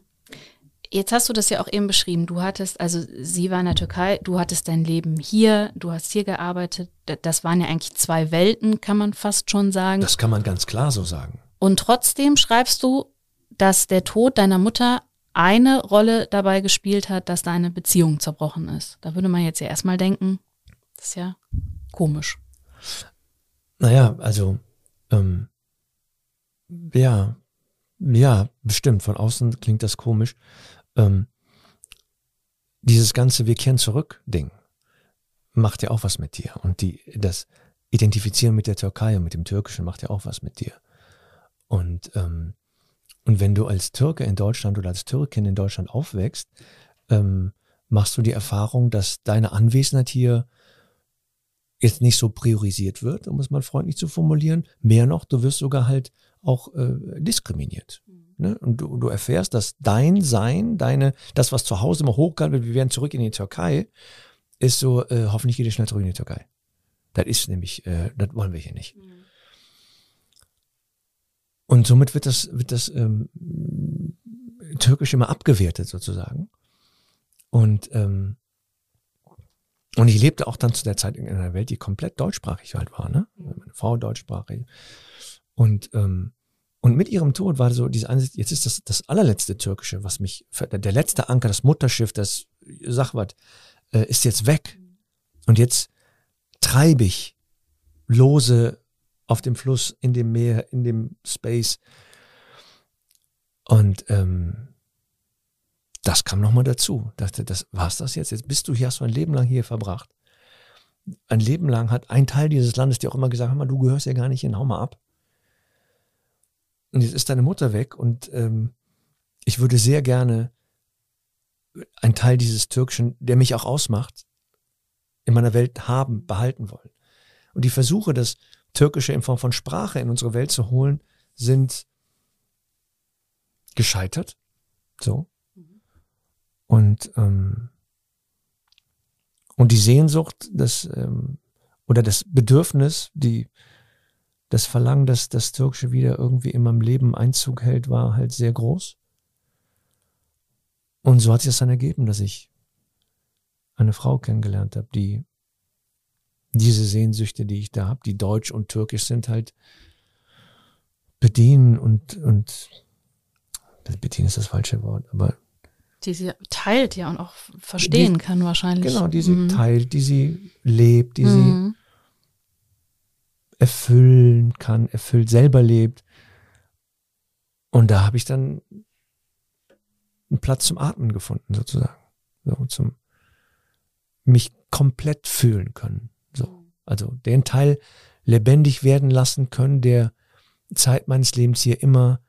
Jetzt hast du das ja auch eben beschrieben. Du hattest, also sie war in der Türkei, du hattest dein Leben hier, du hast hier gearbeitet. Das waren ja eigentlich zwei Welten, kann man fast schon sagen. Das kann man ganz klar so sagen. Und trotzdem schreibst du, dass der Tod deiner Mutter eine Rolle dabei gespielt hat, dass deine Beziehung zerbrochen ist. Da würde man jetzt ja erstmal denken, das ist ja komisch. Naja, also, ähm, ja, ja, bestimmt. Von außen klingt das komisch. Ähm, dieses ganze Wir kehren zurück Ding macht ja auch was mit dir. Und die, das Identifizieren mit der Türkei und mit dem Türkischen macht ja auch was mit dir. Und, ähm, und wenn du als Türke in Deutschland oder als Türkin in Deutschland aufwächst, ähm, machst du die Erfahrung, dass deine Anwesenheit hier jetzt nicht so priorisiert wird, um es mal freundlich zu formulieren. Mehr noch, du wirst sogar halt auch äh, diskriminiert. Ne? Und du, du erfährst, dass dein Sein, deine, das, was zu Hause immer hochgehalten wird, wir werden zurück in die Türkei, ist so, äh, hoffentlich geht ihr schnell zurück in die Türkei. Das ist nämlich, äh, das wollen wir hier nicht. Und somit wird das, wird das ähm, Türkisch immer abgewertet sozusagen. Und, ähm, und ich lebte auch dann zu der Zeit in einer Welt, die komplett deutschsprachig halt war, ne? Meine Frau deutschsprachig. Und, ähm, Und mit ihrem Tod war so diese Ansicht, jetzt ist das das allerletzte Türkische, was mich, der letzte Anker, das Mutterschiff, das Sachwat, äh, ist jetzt weg. Und jetzt treibe ich lose auf dem Fluss, in dem Meer, in dem Space. Und ähm, das kam nochmal dazu. Dachte, das war's das jetzt? Jetzt bist du hier, hast du ein Leben lang hier verbracht. Ein Leben lang hat ein Teil dieses Landes dir auch immer gesagt, hör mal, du gehörst ja gar nicht hin, hau mal ab. Und jetzt ist deine Mutter weg und ähm, ich würde sehr gerne einen Teil dieses Türkischen, der mich auch ausmacht, in meiner Welt haben, behalten wollen. Und die Versuche, das Türkische in Form von Sprache in unsere Welt zu holen, sind gescheitert. So. Und, ähm, und die Sehnsucht, das, ähm, oder das Bedürfnis, die, das Verlangen, dass das Türkische wieder irgendwie in meinem Leben Einzug hält, war halt sehr groß. Und so hat sich das dann ergeben, dass ich eine Frau kennengelernt habe, die diese Sehnsüchte, die ich da habe, die deutsch und türkisch sind, halt bedienen und, und bedienen ist das falsche Wort, aber die sie teilt ja und auch verstehen die, kann wahrscheinlich. Genau, die sie mhm. teilt, die sie lebt, die mhm. Erfüllen kann, erfüllt, selber lebt. Und da habe ich dann einen Platz zum Atmen gefunden, sozusagen. So, zum mich komplett fühlen können. So. Also den Teil lebendig werden lassen können, der Zeit meines Lebens hier immer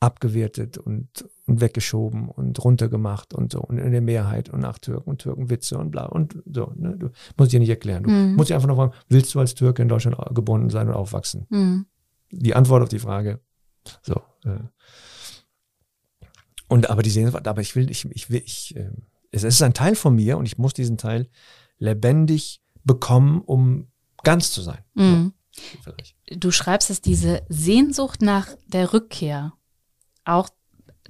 abgewertet und, und weggeschoben und runtergemacht und so und in der Mehrheit und nach Türken und Türkenwitze und bla und so. Ne? Du musst dir nicht erklären. Du mhm. musst dir einfach noch fragen, willst du als Türke in Deutschland geboren sein und aufwachsen? Mhm. Die Antwort auf die Frage. So. Äh. Und aber die sehen, aber ich will, ich, ich will, ich, äh, es ist ein Teil von mir und ich muss diesen Teil lebendig bekommen, um ganz zu sein. Mhm. So, du schreibst, dass diese Sehnsucht nach der Rückkehr auch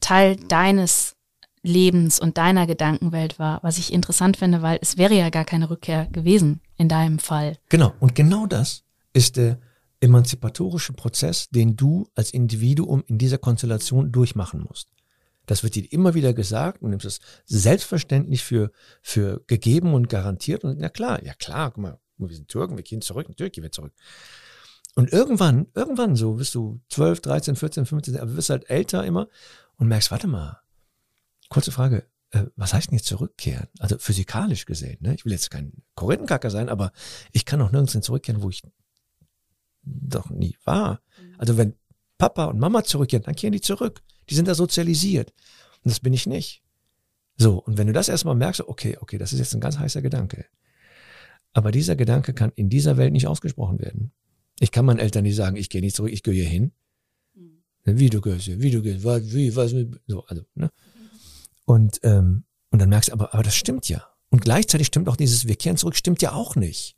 Teil deines Lebens und deiner Gedankenwelt war, was ich interessant finde, weil es wäre ja gar keine Rückkehr gewesen in deinem Fall. Genau, und genau das ist der emanzipatorische Prozess, den du als Individuum in dieser Konstellation durchmachen musst. Das wird dir immer wieder gesagt und nimmst es selbstverständlich für, für gegeben und garantiert. Und na klar, ja klar, guck mal, wir sind Türken, wir gehen zurück, natürlich gehen wir zurück. Und irgendwann, irgendwann so, bist du 12, 13, 14, 15, aber wirst halt älter immer und merkst, warte mal, kurze Frage, äh, was heißt denn jetzt zurückkehren? Also physikalisch gesehen, ne? Ich will jetzt kein Korinthenkacker sein, aber ich kann auch nirgends hin zurückkehren, wo ich doch nie war. Mhm. Also wenn Papa und Mama zurückkehren, dann kehren die zurück. Die sind da sozialisiert. Und das bin ich nicht. So, und wenn du das erstmal merkst, okay, okay, das ist jetzt ein ganz heißer Gedanke. Aber dieser Gedanke kann in dieser Welt nicht ausgesprochen werden. Ich kann meinen Eltern nicht sagen, ich gehe nicht zurück, ich gehe hier hin. Wie du gehst hier, wie du gehst, was, wie, was, so, also, ne? Und, ähm, und dann merkst du, aber, aber das stimmt ja. Und gleichzeitig stimmt auch dieses, wir kehren zurück, stimmt ja auch nicht.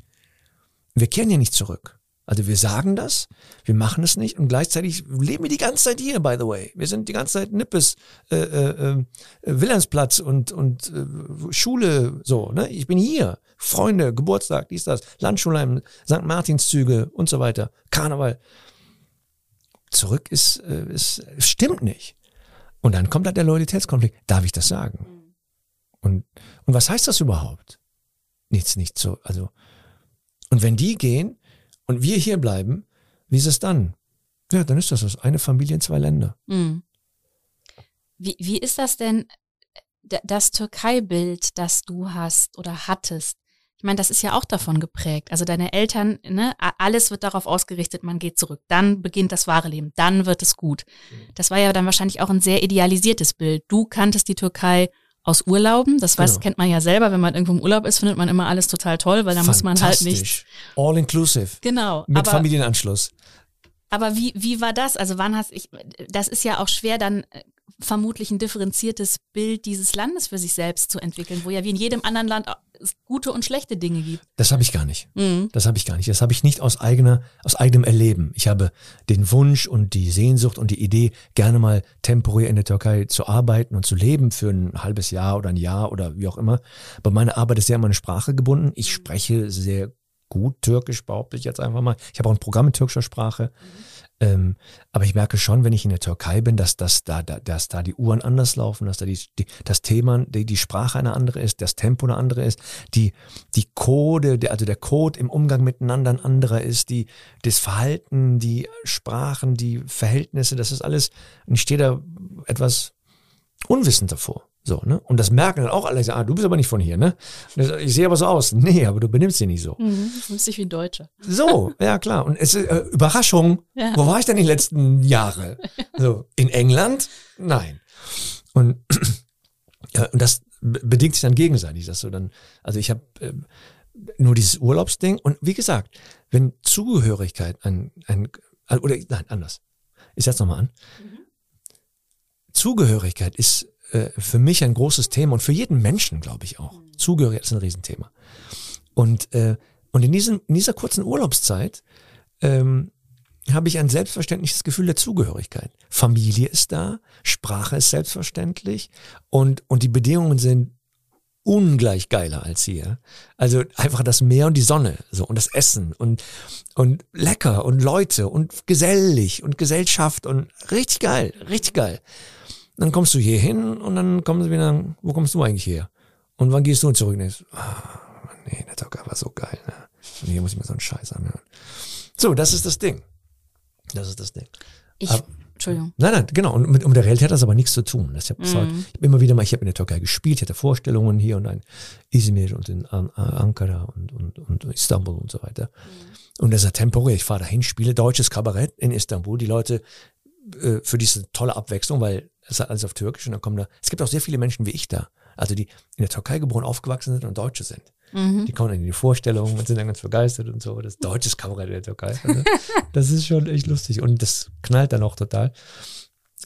Wir kehren ja nicht zurück. Also wir sagen das, wir machen es nicht und gleichzeitig leben wir die ganze Zeit hier, by the way. Wir sind die ganze Zeit Nippes, äh, äh, äh, Wilhelmsplatz und, und äh, Schule, so, ne? Ich bin hier. Freunde, Geburtstag, dies, das, Landschulheim, St. Martinszüge und so weiter, Karneval. Zurück ist, äh, ist, stimmt nicht. Und dann kommt halt der Loyalitätskonflikt. Darf ich das sagen? Mhm. Und, und was heißt das überhaupt? Nichts, nicht so, also. Und wenn die gehen, und wir hier bleiben, wie ist es dann? Ja, dann ist das das. Eine Familie in zwei Länder. Mhm. Wie, wie ist das denn, das Türkei-Bild, das du hast oder hattest? Ich meine, das ist ja auch davon geprägt. Also deine Eltern, ne, alles wird darauf ausgerichtet, man geht zurück. Dann beginnt das wahre Leben. Dann wird es gut. Mhm. Das war ja dann wahrscheinlich auch ein sehr idealisiertes Bild. Du kanntest die Türkei aus Urlauben. Das weiß, genau. kennt man ja selber, wenn man irgendwo im Urlaub ist, findet man immer alles total toll, weil da muss man halt nicht. All inclusive. Genau. Mit aber, Familienanschluss. Aber wie, wie war das? Also wann hast ich, das ist ja auch schwer dann äh, vermutlich ein differenziertes Bild dieses Landes für sich selbst zu entwickeln, wo ja wie in jedem anderen Land gute und schlechte Dinge gibt. Das habe ich gar nicht. Mhm. Das habe ich gar nicht. Das habe ich nicht aus eigener, aus eigenem Erleben. Ich habe den Wunsch und die Sehnsucht und die Idee, gerne mal temporär in der Türkei zu arbeiten und zu leben für ein halbes Jahr oder ein Jahr oder wie auch immer. Aber meine Arbeit ist sehr an meine Sprache gebunden. Ich spreche sehr gut Türkisch, behaupte ich jetzt einfach mal. Ich habe auch ein Programm in türkischer Sprache. Ähm, aber ich merke schon, wenn ich in der Türkei bin, dass, dass, da, da, dass da die Uhren anders laufen, dass da die, die, das Thema, die, die Sprache eine andere ist, das Tempo eine andere ist, die, die Code, also der Code im Umgang miteinander ein anderer ist, die, das Verhalten, die Sprachen, die Verhältnisse, das ist alles, ich stehe da etwas unwissend davor. So, ne? Und das merken dann auch alle, sagen, ah, du bist aber nicht von hier, ne? Ich sehe aber so aus. Nee, aber du benimmst dich nicht so. Mhm, du bist dich wie ein Deutscher. So, ja klar. Und es ist äh, Überraschung. Ja. Wo war ich denn die letzten Jahre? [LAUGHS] So, in England? Nein. Und, [CLEARS THROAT] ja, und das bedingt sich dann gegenseitig, dass du dann, also ich habe äh, nur dieses Urlaubsding und wie gesagt, wenn Zugehörigkeit ein, ein oder nein, anders. Ich setze nochmal an. Mhm. Zugehörigkeit ist äh, für mich ein großes Thema und für jeden Menschen, glaube ich auch. Zugehörigkeit ist ein Riesenthema. Und, äh, und in, diesem, in dieser kurzen Urlaubszeit ähm, habe ich ein selbstverständliches Gefühl der Zugehörigkeit. Familie ist da, Sprache ist selbstverständlich und, und die Bedingungen sind ungleich geiler als hier. Also einfach das Meer und die Sonne, so und das Essen und und lecker und Leute und gesellig und Gesellschaft und richtig geil, richtig geil. Dann kommst du hier hin und dann kommen sie wieder, wo kommst du eigentlich her? Und wann gehst du zurück? Und denkst, ah, nee, der Talker war so geil. Ne? Und hier muss ich mir so einen Scheiß anhören. So, das ist das Ding. Das ist das Ding. Ich, aber, Entschuldigung. Nein, nein, genau. Und mit, mit der Realität hat das aber nichts zu tun. Das, ich habe mm. hab immer wieder mal, ich habe in der Türkei gespielt, ich hatte Vorstellungen hier und in Izmir und in An Ankara und, und, und Istanbul und so weiter. Mm. Und das ist ja temporär. Ich fahre dahin, spiele deutsches Kabarett in Istanbul. Die Leute, äh, für diese tolle Abwechslung, weil es ist alles auf Türkisch und dann kommen da, es gibt auch sehr viele Menschen wie ich da, also die in der Türkei geboren, aufgewachsen sind und Deutsche sind. Mhm. Die kommen dann in die Vorstellung und sind dann ganz begeistert und so. Das deutsche Kabarett in der Türkei. Also, [LAUGHS] das ist schon echt lustig und das knallt dann auch total.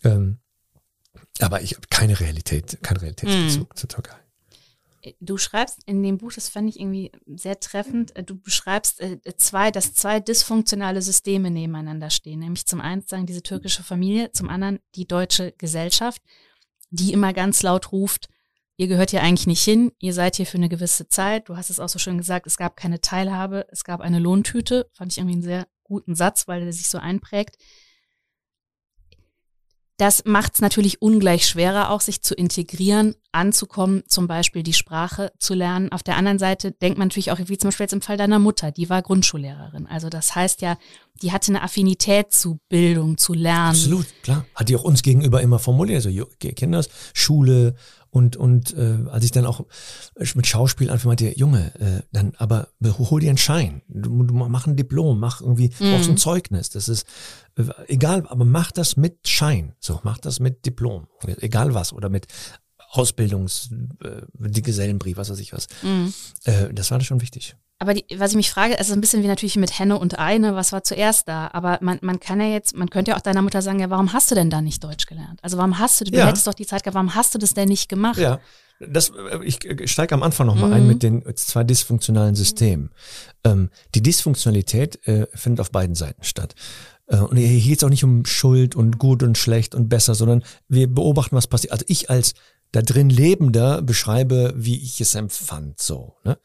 Ähm, aber ich habe keine Realität, keinen Realitätsbezug mhm. zur Türkei. Du schreibst in dem Buch, das fand ich irgendwie sehr treffend, äh, du beschreibst äh, zwei, dass zwei dysfunktionale Systeme nebeneinander stehen. Nämlich zum einen sagen diese türkische Familie, zum anderen die deutsche Gesellschaft, die immer ganz laut ruft, ihr gehört hier eigentlich nicht hin, ihr seid hier für eine gewisse Zeit. Du hast es auch so schön gesagt, es gab keine Teilhabe, es gab eine Lohntüte. Fand ich irgendwie einen sehr guten Satz, weil der sich so einprägt. Das macht es natürlich ungleich schwerer, auch sich zu integrieren, anzukommen, zum Beispiel die Sprache zu lernen. Auf der anderen Seite denkt man natürlich auch, wie zum Beispiel jetzt im Fall deiner Mutter, die war Grundschullehrerin. Also das heißt ja, die hatte eine Affinität zu Bildung, zu Lernen. Absolut, klar. Hat die auch uns gegenüber immer formuliert. Also Kinders, Schule, und, und äh, als ich dann auch mit Schauspiel anfing, meinte, Junge, äh, dann aber hol dir einen Schein. Du, du mach ein Diplom, mach irgendwie, mhm. brauchst ein Zeugnis. Das ist äh, egal, aber mach das mit Schein. So, mach das mit Diplom. Egal was. Oder mit Ausbildungs, äh, die Gesellenbrief, was weiß ich was. Mhm. Äh, das war da schon wichtig. Aber die, was ich mich frage, ist ein bisschen wie natürlich mit Henne und Eine, was war zuerst da? Aber man, man kann ja jetzt, man könnte ja auch deiner Mutter sagen, ja, warum hast du denn da nicht Deutsch gelernt? Also warum hast du, du ja. hättest doch die Zeit gehabt, warum hast du das denn nicht gemacht? Ja, das, äh, ich steige am Anfang nochmal mhm. ein mit den zwei dysfunktionalen Systemen. Ähm, die Dysfunktionalität äh, findet auf beiden Seiten statt. Äh, und hier geht es auch nicht um Schuld und gut und schlecht und besser, sondern wir beobachten, was passiert. Also ich als da drin Lebender beschreibe, wie ich es empfand, so. Ne?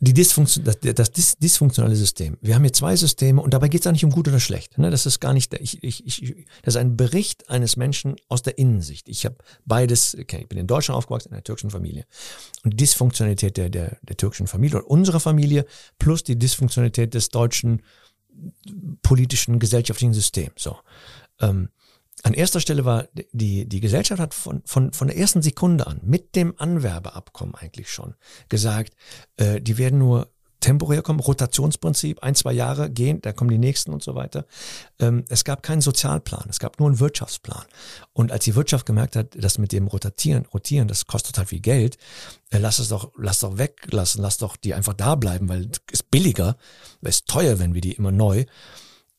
Die Dysfunktion, das, das dysfunktionale System. Wir haben hier zwei Systeme und dabei geht es auch nicht um gut oder schlecht. Ne? Das ist gar nicht, ich, ich, ich, das ist ein Bericht eines Menschen aus der Innensicht. Ich habe beides, okay, ich bin in Deutschland aufgewachsen, in einer türkischen Familie. Und die Dysfunktionalität der, der, der türkischen Familie oder unserer Familie plus die Dysfunktionalität des deutschen politischen, gesellschaftlichen Systems. So. Ähm, an erster Stelle war die, die Gesellschaft hat von, von, von der ersten Sekunde an, mit dem Anwerbeabkommen eigentlich schon, gesagt, äh, die werden nur temporär kommen, Rotationsprinzip, ein, zwei Jahre gehen, da kommen die nächsten und so weiter. Ähm, es gab keinen Sozialplan, es gab nur einen Wirtschaftsplan. Und als die Wirtschaft gemerkt hat, dass mit dem Rotieren, Rotieren, das kostet total viel Geld, äh, lass es doch, lass doch weglassen, lass doch die einfach da bleiben, weil es ist billiger, es ist teuer, wenn wir die immer neu.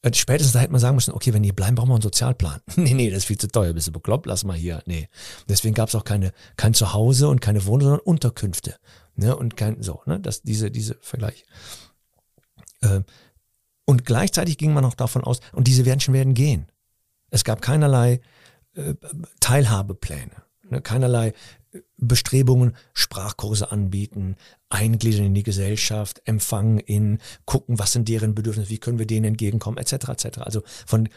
Äh, spätestens da hätte man sagen müssen, okay, wenn die bleiben, brauchen wir einen Sozialplan. [LAUGHS] nee, nee, das ist viel zu teuer, bist du bekloppt, lass mal hier. Nee. Deswegen gab es auch keine, kein Zuhause und keine Wohnung, sondern Unterkünfte. Ne? Und kein, so, ne? Das, diese, diese Vergleich. Äh, und gleichzeitig ging man auch davon aus, und diese Menschen werden gehen. Es gab keinerlei äh, Teilhabepläne, ne? keinerlei Bestrebungen, Sprachkurse anbieten, eingliedern in die Gesellschaft, empfangen in, gucken, was sind deren Bedürfnisse, wie können wir denen entgegenkommen, etc. etc. Also von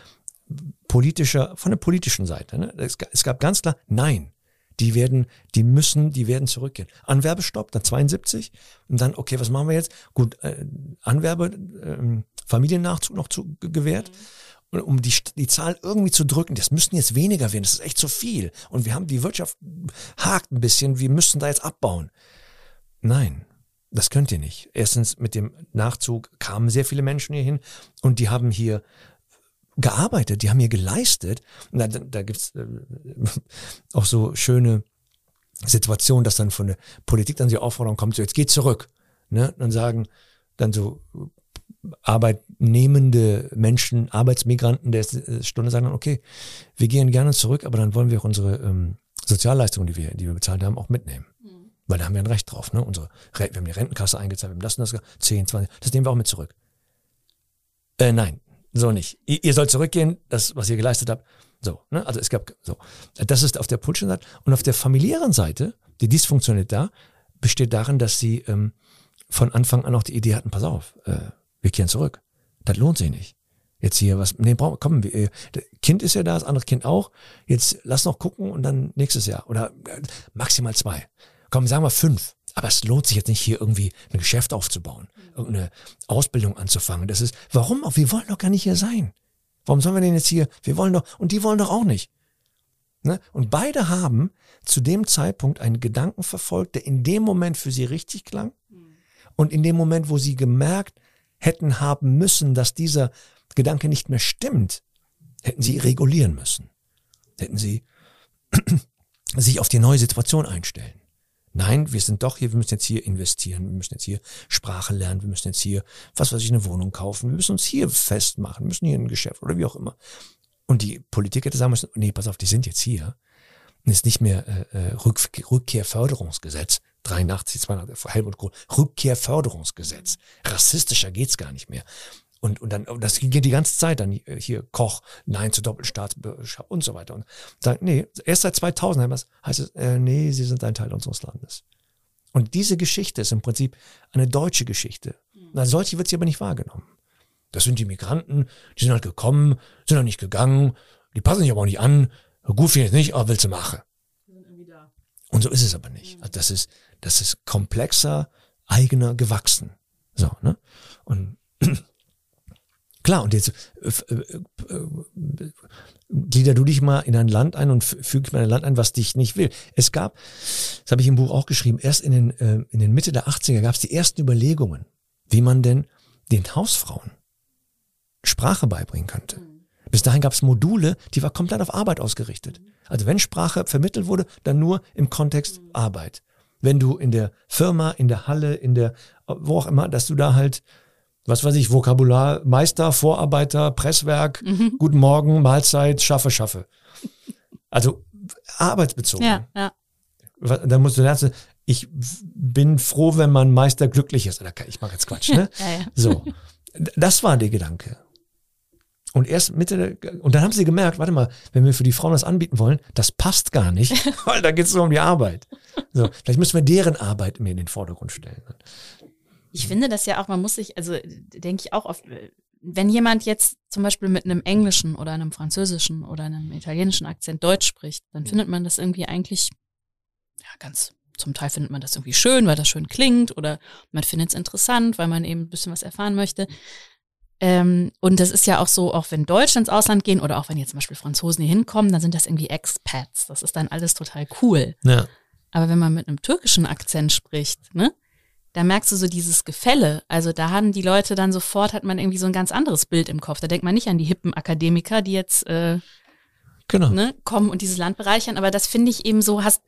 politischer, von der politischen Seite. Ne? Es, es gab ganz klar, nein, die werden, die müssen, die werden zurückgehen. Anwerbestopp, dann 72 und dann, okay, was machen wir jetzt? Gut, äh, Anwerbe, äh, Familiennachzug noch zu, gewährt. Mhm um die, die Zahl irgendwie zu drücken, das müssten jetzt weniger werden, das ist echt zu viel. Und wir haben die Wirtschaft hakt ein bisschen, wir müssen da jetzt abbauen. Nein, das könnt ihr nicht. Erstens mit dem Nachzug kamen sehr viele Menschen hierhin und die haben hier gearbeitet, die haben hier geleistet. Da, da gibt's äh, [LAUGHS] auch so schöne Situationen, dass dann von der Politik dann die Aufforderung kommt, so jetzt geht zurück. Ne? Dann sagen dann so arbeitnehmende Menschen, Arbeitsmigranten der Stunde sagen dann, okay, wir gehen gerne zurück, aber dann wollen wir auch unsere ähm, Sozialleistungen, die wir, die wir bezahlt haben, auch mitnehmen. Mhm. Weil da haben wir ein Recht drauf. Ne? Unsere, wir haben die Rentenkasse eingezahlt, wir haben das und das, 10, 20, das nehmen wir auch mit zurück. Äh, nein, so nicht. Ihr, ihr sollt zurückgehen, das, was ihr geleistet habt. So, ne? Also es gab so. Das ist auf der politischen Seite. Und auf der familiären Seite, die Dysfunktionalität da, besteht darin, dass sie ähm, von Anfang an auch die Idee hatten, pass auf, äh, wir kehren zurück. Das lohnt sich nicht. Jetzt hier was, nee, brauchen, komm, wir, äh, Kind ist ja da, das andere Kind auch. Jetzt lass noch gucken und dann nächstes Jahr. Oder äh, maximal zwei. Komm, sagen wir fünf. Aber es lohnt sich jetzt nicht hier irgendwie ein Geschäft aufzubauen, irgendeine Ausbildung anzufangen. Das ist, warum auch? Wir wollen doch gar nicht hier sein. Warum sollen wir denn jetzt hier? Wir wollen doch, und die wollen doch auch nicht. Ne? Und beide haben zu dem Zeitpunkt einen Gedanken verfolgt, der in dem Moment für sie richtig klang. Und in dem Moment, wo sie gemerkt hätten haben müssen, dass dieser Gedanke nicht mehr stimmt, hätten sie regulieren müssen. Hätten sie [CLEARS THROAT] sich auf die neue Situation einstellen. Nein, wir sind doch hier, wir müssen jetzt hier investieren, wir müssen jetzt hier Sprache lernen, wir müssen jetzt hier, was weiß ich, eine Wohnung kaufen, wir müssen uns hier festmachen, wir müssen hier ein Geschäft oder wie auch immer. Und die Politik hätte sagen müssen, nee, pass auf, die sind jetzt hier. Ist nicht mehr äh, äh Rück, Rückkehrförderungsgesetz, 83, 200, Helmut Kohl, Rückkehrförderungsgesetz. Rassistischer geht's gar nicht mehr. Und, und dann, das geht die ganze Zeit dann hier Koch, Nein zur Doppelstaatsbürgerschaft und so weiter. Und sagen, nee, erst seit 2000 heißt es, äh, nee, sie sind ein Teil unseres Landes. Und diese Geschichte ist im Prinzip eine deutsche Geschichte. Mhm. Na, solche wird sie aber nicht wahrgenommen. Das sind die Migranten, die sind halt gekommen, sind noch nicht gegangen, die passen sich aber auch nicht an, gut finde ich nicht, aber willst du machen. Und so ist es aber nicht. Also das ist, das ist komplexer, eigener, gewachsen. So, ne? Und [CLEARS THROAT] Klar, und jetzt äh, äh, äh, glieder du dich mal in ein Land ein und füg mal ein Land ein, was dich nicht will. Es gab, das habe ich im Buch auch geschrieben, erst in den, äh, in den Mitte der 80er gab es die ersten Überlegungen, wie man denn den Hausfrauen Sprache beibringen könnte. Mhm. Bis dahin gab es Module, die war komplett auf Arbeit ausgerichtet. Also wenn Sprache vermittelt wurde, dann nur im Kontext mhm. Arbeit. Wenn du in der Firma, in der Halle, in der, wo auch immer, dass du da halt was weiß ich, Vokabular, Meister, Vorarbeiter, Presswerk, mhm. guten Morgen, Mahlzeit, schaffe, schaffe. Also arbeitsbezogen. Ja, ja. Da musst du lernen, ich bin froh, wenn mein Meister glücklich ist. Ich mache jetzt Quatsch, ne? [LAUGHS] ja, ja. So. Das war der Gedanke. Und erst Mitte der, und dann haben sie gemerkt, warte mal, wenn wir für die Frauen das anbieten wollen, das passt gar nicht, [LAUGHS] [LAUGHS] weil da geht es nur um die Arbeit. So, vielleicht müssen wir deren Arbeit mehr in den Vordergrund stellen. Ich finde das ja auch, man muss sich, also denke ich auch oft, wenn jemand jetzt zum Beispiel mit einem englischen oder einem französischen oder einem italienischen Akzent Deutsch spricht, dann findet man das irgendwie eigentlich, ja, ganz, zum Teil findet man das irgendwie schön, weil das schön klingt oder man findet es interessant, weil man eben ein bisschen was erfahren möchte. Ähm, und das ist ja auch so, auch wenn Deutsche ins Ausland gehen oder auch wenn jetzt zum Beispiel Franzosen hier hinkommen, dann sind das irgendwie Expats. Das ist dann alles total cool. Ja. Aber wenn man mit einem türkischen Akzent spricht, ne, da merkst du so dieses Gefälle. Also da haben die Leute dann sofort, hat man irgendwie so ein ganz anderes Bild im Kopf. Da denkt man nicht an die hippen Akademiker, die jetzt äh, genau. ne, kommen und dieses Land bereichern. Aber das finde ich eben so, hast.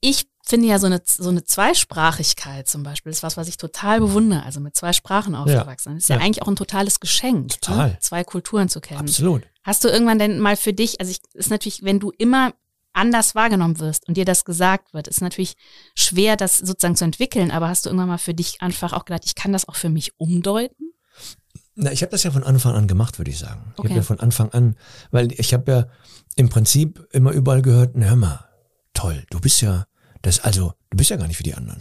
Ich finde ja so eine, so eine Zweisprachigkeit zum Beispiel ist was, was ich total bewundere. Also mit zwei Sprachen aufgewachsen. Ja. Das ist ja, ja, eigentlich auch ein totales Geschenk, ne? Total. Ne? zwei Kulturen zu kennen. Absolut. Hast du irgendwann denn mal für dich, also ich, ist natürlich, wenn du immer anders wahrgenommen wirst und dir das gesagt wird, ist natürlich schwer, das sozusagen zu entwickeln. Aber hast du irgendwann mal für dich einfach auch gedacht, ich kann das auch für mich umdeuten? Na, ich habe das ja von Anfang an gemacht, würde ich sagen. Okay. Ich habe ja von Anfang an, weil ich habe ja im Prinzip immer überall gehört, na hör mal, toll, du bist ja, das, also, du bist ja gar nicht wie die anderen.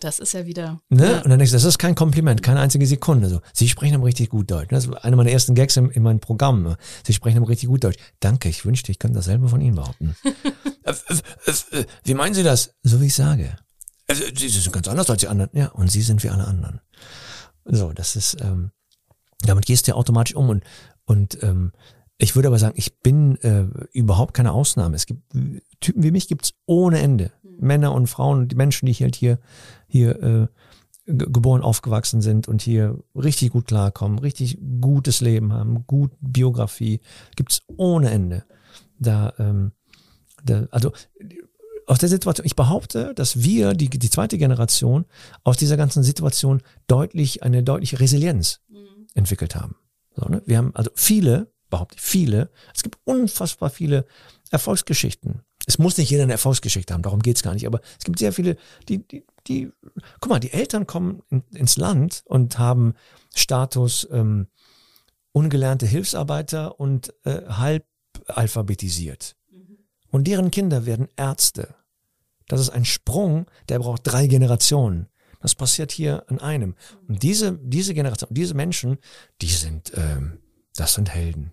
Das ist ja wieder. Ne? Ja. Und dann denkst du, das ist kein Kompliment, keine einzige Sekunde. So, Sie sprechen aber richtig gut Deutsch. Das ist einer meiner ersten Gags in, in meinem Programm. ne? Sie sprechen aber richtig gut Deutsch. Danke, ich wünschte, ich könnte dasselbe von Ihnen behaupten. [LAUGHS] Äh, äh, äh, wie meinen Sie das? So wie ich sage. Sie Sie sind ganz anders als die anderen. Ja, und Sie sind wie alle anderen. So, das ist, ähm, damit gehst du ja automatisch um und, und ähm, ich würde aber sagen, ich bin äh, überhaupt keine Ausnahme. Es gibt Typen wie mich gibt's ohne Ende. Männer und Frauen die Menschen, die halt hier, hier äh, ge- geboren, aufgewachsen sind und hier richtig gut klarkommen, richtig gutes Leben haben, gut Biografie, gibt's ohne Ende. Da, ähm, da, also aus der Situation, ich behaupte, dass wir, die, die zweite Generation, aus dieser ganzen Situation deutlich, eine deutliche Resilienz entwickelt haben. So, ne? Wir haben also viele, behaupte ich, viele, es gibt unfassbar viele Erfolgsgeschichten. Es muss nicht jeder eine Erfolgsgeschichte haben, darum geht's gar nicht, aber es gibt sehr viele, die, die, die guck mal, die Eltern kommen in, ins Land und haben Status ähm, ungelernte Hilfsarbeiter und äh, halb alphabetisiert. Und deren Kinder werden Ärzte. Das ist ein Sprung, der braucht drei Generationen. Das passiert hier an einem. Und diese, diese Generation, diese Menschen, die sind, ähm, das sind Helden.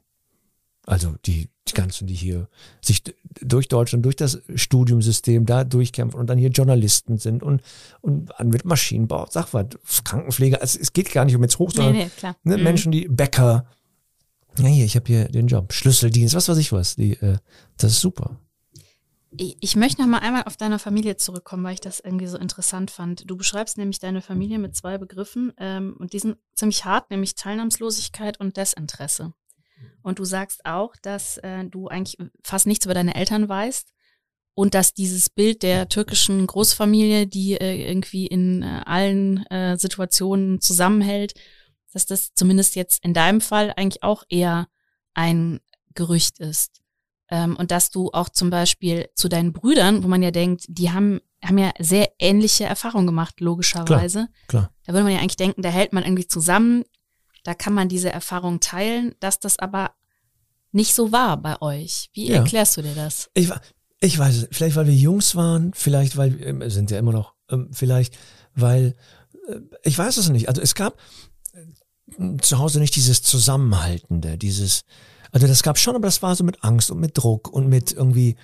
Also die, die ganzen, die hier sich durch Deutschland, durch das Studiumsystem da durchkämpfen und dann hier Journalisten sind und, und an- mit Maschinenbau, sag was, Krankenpfleger, also es geht gar nicht um jetzt hoch, Nee, sondern nee, klar. ne, Mhm. Menschen, die Bäcker, ja hier, ich habe hier den Job, Schlüsseldienst, was weiß ich was, die, äh, das ist super. Ich, ich möchte noch mal einmal auf deine Familie zurückkommen, weil ich das irgendwie so interessant fand. Du beschreibst nämlich deine Familie mit zwei Begriffen ähm, und die sind ziemlich hart, nämlich Teilnahmslosigkeit und Desinteresse. Und du sagst auch, dass äh, du eigentlich fast nichts über deine Eltern weißt und dass dieses Bild der türkischen Großfamilie, die äh, irgendwie in äh, allen äh, Situationen zusammenhält, dass das zumindest jetzt in deinem Fall eigentlich auch eher ein Gerücht ist. Ähm, und dass du auch zum Beispiel zu deinen Brüdern, wo man ja denkt, die haben, haben ja sehr ähnliche Erfahrungen gemacht, logischerweise. Klar. Da würde man ja eigentlich denken, da hält man irgendwie zusammen, da kann man diese Erfahrung teilen, dass das aber nicht so war bei euch. Wie Ja. erklärst du dir das? Ich, ich weiß es, vielleicht weil wir Jungs waren, vielleicht weil, ähm, sind ja immer noch, ähm, vielleicht weil, äh, ich weiß es nicht. Also es gab äh, zu Hause nicht dieses Zusammenhaltende, dieses, also das gab schon, aber das war so mit Angst und mit Druck und mit irgendwie,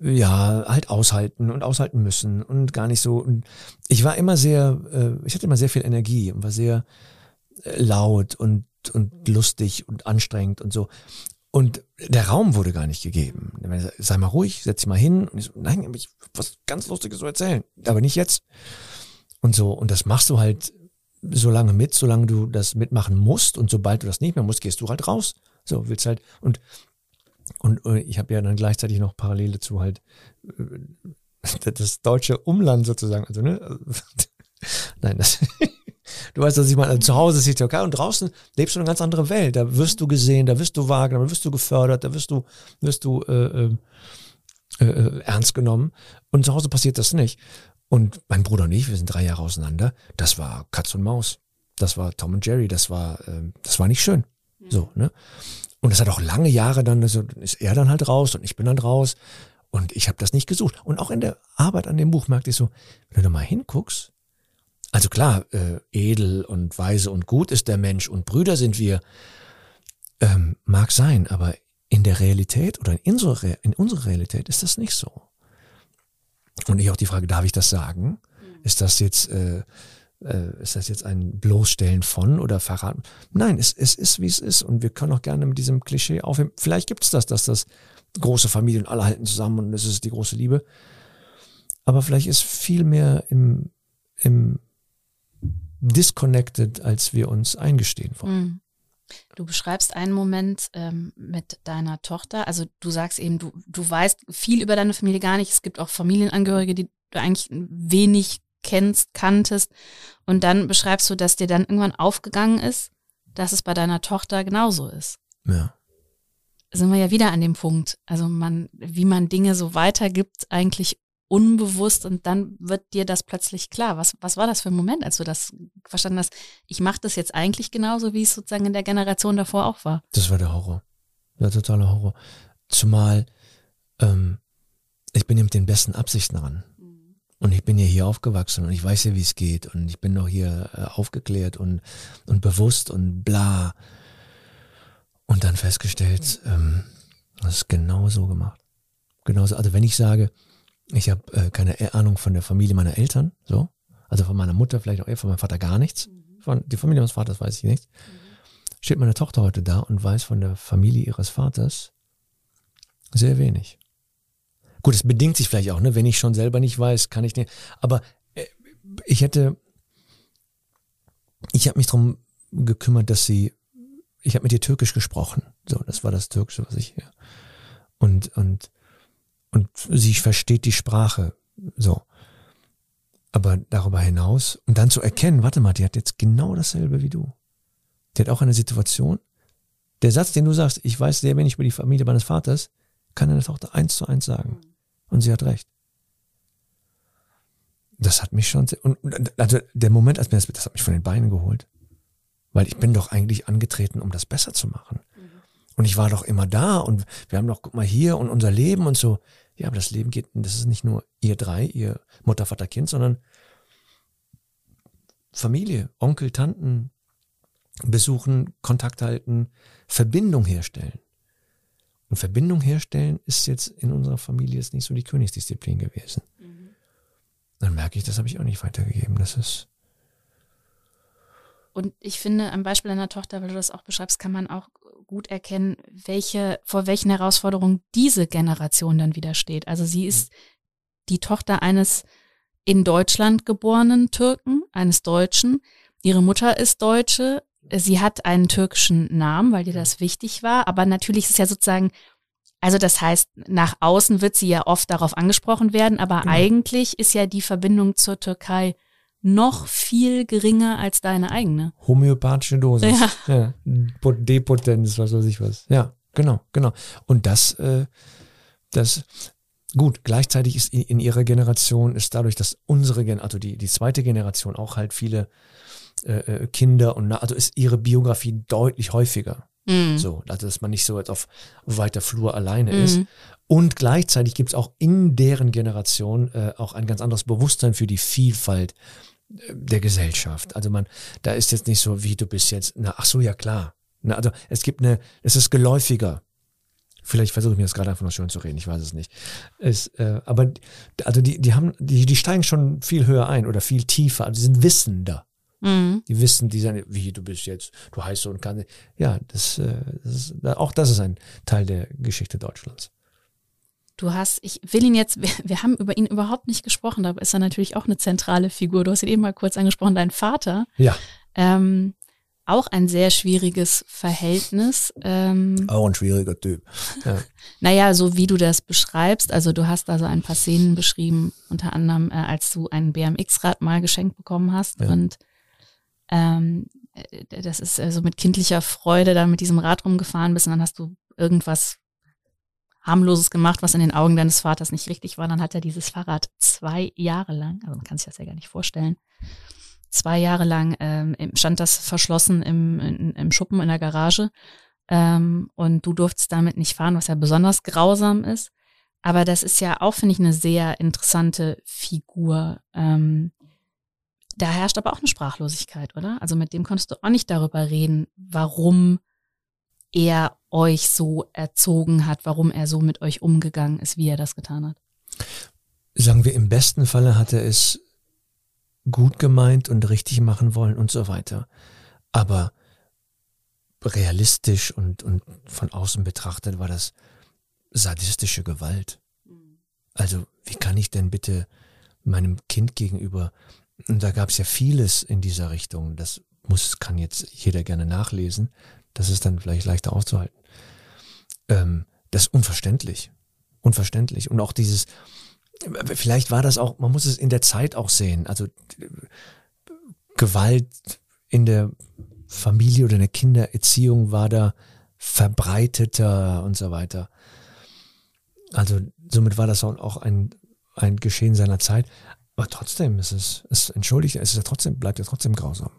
ja, halt aushalten und aushalten müssen und gar nicht so. Und ich war immer sehr, äh, ich hatte immer sehr viel Energie und war sehr laut und, und lustig und anstrengend und so. Und der Raum wurde gar nicht gegeben. Sei mal ruhig, setz dich mal hin. Und ich so, nein, ich was ganz Lustiges zu erzählen. Aber nicht jetzt. Und so, und das machst du halt so lange mit, solange du das mitmachen musst. Und sobald du das nicht mehr musst, gehst du halt raus. So, willst halt, und, und äh, ich habe ja dann gleichzeitig noch parallel dazu halt äh, [LAUGHS] das deutsche Umland sozusagen. Also, ne? [LAUGHS] Nein, das. [LAUGHS] Du weißt, was ich meine. Zu Hause ist die Türkei und draußen lebst du eine ganz andere Welt. Da wirst du gesehen, da wirst du wahrgenommen, da wirst du gefördert, da wirst du, wirst du äh, äh, äh, ernst genommen. Und zu Hause passiert das nicht. Und mein Bruder und ich, wir sind drei Jahre auseinander. Das war Katz und Maus. Das war Tom und Jerry. Das war, äh, das war nicht schön. So, ne? Und das hat auch lange Jahre dann, also ist er dann halt raus und ich bin dann raus. Und ich habe das nicht gesucht. Und auch in der Arbeit an dem Buch merkte ich so, wenn du da mal hinguckst, also klar, äh, edel und weise und gut ist der Mensch und Brüder sind wir, ähm, mag sein, aber in der Realität oder in unserer, Re- in unserer Realität ist das nicht so. Und ich auch die Frage, darf ich das sagen? Ist das jetzt, äh, äh, ist das jetzt ein Bloßstellen von oder Verraten? Nein, es, es ist, wie es ist. Und wir können auch gerne mit diesem Klischee aufhören. Vielleicht gibt es das, dass das große Familien alle halten zusammen und es ist die große Liebe. Aber vielleicht ist viel mehr im, im disconnected, als wir uns eingestehen wollen. Mhm. Du beschreibst einen Moment ähm, mit deiner Tochter. Also du sagst eben, du, du weißt viel über deine Familie gar nicht. Es gibt auch Familienangehörige, die du eigentlich wenig kennst, kanntest. Und dann beschreibst du, dass dir dann irgendwann aufgegangen ist, dass es bei deiner Tochter genauso ist. Ja. Sind wir ja wieder an dem Punkt. Also man, wie man Dinge so weitergibt, eigentlich unbewusst und dann wird dir das plötzlich klar. Was, was war das für ein Moment, als du das verstanden hast? Ich mache das jetzt eigentlich genauso, wie es sozusagen in der Generation davor auch war. Das war der Horror. Der totale Horror. Zumal ähm, ich bin ja mit den besten Absichten ran. Und ich bin ja hier aufgewachsen und ich weiß ja, wie es geht. Und ich bin doch hier äh, aufgeklärt und, und bewusst und bla. Und dann festgestellt, ähm, das ist genau so gemacht. Genauso, also wenn ich sage, ich habe äh, keine Ahnung von der Familie meiner Eltern, so, also von meiner Mutter vielleicht auch eher, von meinem Vater gar nichts, von der Familie meines Vaters weiß ich nichts, steht meine Tochter heute da und weiß von der Familie ihres Vaters sehr wenig. Gut, es bedingt sich vielleicht auch, ne? Wenn ich schon selber nicht weiß, kann ich nicht. Aber äh, ich hätte, ich habe mich darum gekümmert, dass sie, ich habe mit ihr Türkisch gesprochen. So, das war das Türkische, was ich hier. Und und und sie versteht die Sprache. So. Aber darüber hinaus, und dann zu erkennen, warte mal, die hat jetzt genau dasselbe wie du. Die hat auch eine Situation. Der Satz, den du sagst, ich weiß sehr wenig über die Familie meines Vaters, kann deine Tochter eins zu eins sagen. Und sie hat recht. Das hat mich schon, sehr, und also der Moment, als mir das, das hat mich von den Beinen geholt. Weil ich bin doch eigentlich angetreten, um das besser zu machen. Mhm. Und ich war doch immer da und wir haben doch, guck mal hier und unser Leben und so. Ja, aber das Leben geht, das ist nicht nur ihr drei, ihr Mutter, Vater, Kind, sondern Familie, Onkel, Tanten, besuchen, Kontakt halten, Verbindung herstellen. Und Verbindung herstellen ist jetzt in unserer Familie jetzt nicht so die Königsdisziplin gewesen. Mhm. Dann merke ich, das habe ich auch nicht weitergegeben. Das ist. Und ich finde, am Beispiel deiner Tochter, weil du das auch beschreibst, kann man auch gut erkennen, welche, vor welchen Herausforderungen diese Generation dann wieder steht. Also sie ist die Tochter eines in Deutschland geborenen Türken, eines Deutschen. Ihre Mutter ist Deutsche, sie hat einen türkischen Namen, weil dir das wichtig war, aber natürlich ist es ja sozusagen, also das heißt, nach außen wird sie ja oft darauf angesprochen werden, aber genau. eigentlich ist ja die Verbindung zur Türkei noch viel geringer als deine eigene. Homöopathische Dosis. Ja. ja. Depotenz, was weiß ich was. Ja, genau, genau. Und das, äh, das, gut, gleichzeitig ist in ihrer Generation, ist dadurch, dass unsere Generation, also die, die zweite Generation auch halt viele äh, äh, Kinder und also ist ihre Biografie deutlich häufiger. Mhm. So, also dass man nicht so jetzt auf, weiter Flur alleine mhm. ist. Und gleichzeitig gibt es auch in deren Generation äh, auch ein ganz anderes Bewusstsein für die Vielfalt äh, der Gesellschaft. Also man, da ist jetzt nicht so, wie du bist jetzt, na, ach so, ja klar. Na, also es gibt eine, es ist geläufiger. Vielleicht versuche ich mir das gerade einfach noch schön zu reden, ich weiß es nicht. Es, äh, aber also die, die haben, die, die steigen schon viel höher ein oder viel tiefer, also die sind wissender. Mhm. Die wissen, die sagen, wie du bist jetzt, du heißt so und kannst. Ja, das, äh, das ist, auch das ist ein Teil der Geschichte Deutschlands. Du hast, ich will ihn jetzt, wir, wir, haben über ihn überhaupt nicht gesprochen, da ist er natürlich auch eine zentrale Figur. Du hast ihn eben mal kurz angesprochen, dein Vater. Ja. Ähm, auch ein sehr schwieriges Verhältnis. Ähm, auch ein schwieriger Typ. Ja. [LAUGHS] naja, so wie du das beschreibst, also du hast da so ein paar Szenen beschrieben, unter anderem, äh, als du ein BMX-Rad mal geschenkt bekommen hast ja. und ähm, äh, das ist also mit kindlicher Freude da mit diesem Rad rumgefahren bist und dann hast du irgendwas harmloses gemacht, was in den Augen deines Vaters nicht richtig war. Dann hat er dieses Fahrrad zwei Jahre lang, also man kann sich das ja gar nicht vorstellen, zwei Jahre lang ähm, stand das verschlossen im, im, im Schuppen in der Garage ähm, und du durftest damit nicht fahren, was ja besonders grausam ist. Aber das ist ja auch, finde ich, eine sehr interessante Figur. Ähm, da herrscht aber auch eine Sprachlosigkeit, oder? Also mit dem konntest du auch nicht darüber reden, warum er euch so erzogen hat, warum er so mit euch umgegangen ist, wie er das getan hat. Sagen wir, im besten Falle hat er es gut gemeint und richtig machen wollen und so weiter. Aber realistisch und, und von außen betrachtet war das sadistische Gewalt. Mhm. Also wie kann ich denn bitte meinem Kind gegenüber und da gab es ja vieles in dieser Richtung. Das muss, kann jetzt jeder gerne nachlesen. Das ist dann vielleicht leichter auszuhalten. Ähm, das ist unverständlich. Unverständlich. Und auch dieses, vielleicht war das auch, man muss es in der Zeit auch sehen. Also Gewalt in der Familie oder in der Kindererziehung war da verbreiteter und so weiter. Also somit war das auch ein, ein Geschehen seiner Zeit. Aber trotzdem ist es, es entschuldigt, es ist ja trotzdem, bleibt ja trotzdem grausam.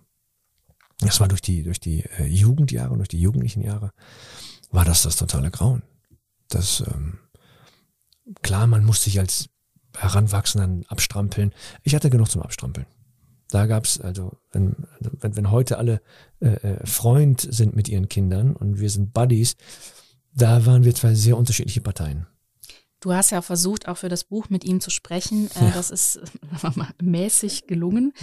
Das war durch die, durch die äh, Jugendjahre durch die jugendlichen Jahre, war das das totale Grauen. Das, ähm, klar, man muss sich als Heranwachsenden abstrampeln. Ich hatte genug zum Abstrampeln. Da gab's also, wenn, wenn, wenn heute alle äh, äh, Freund sind mit ihren Kindern und wir sind Buddies, da waren wir zwei sehr unterschiedliche Parteien. Du hast ja versucht, auch für das Buch mit ihm zu sprechen. Äh, ja. Das ist [LAUGHS] mäßig gelungen.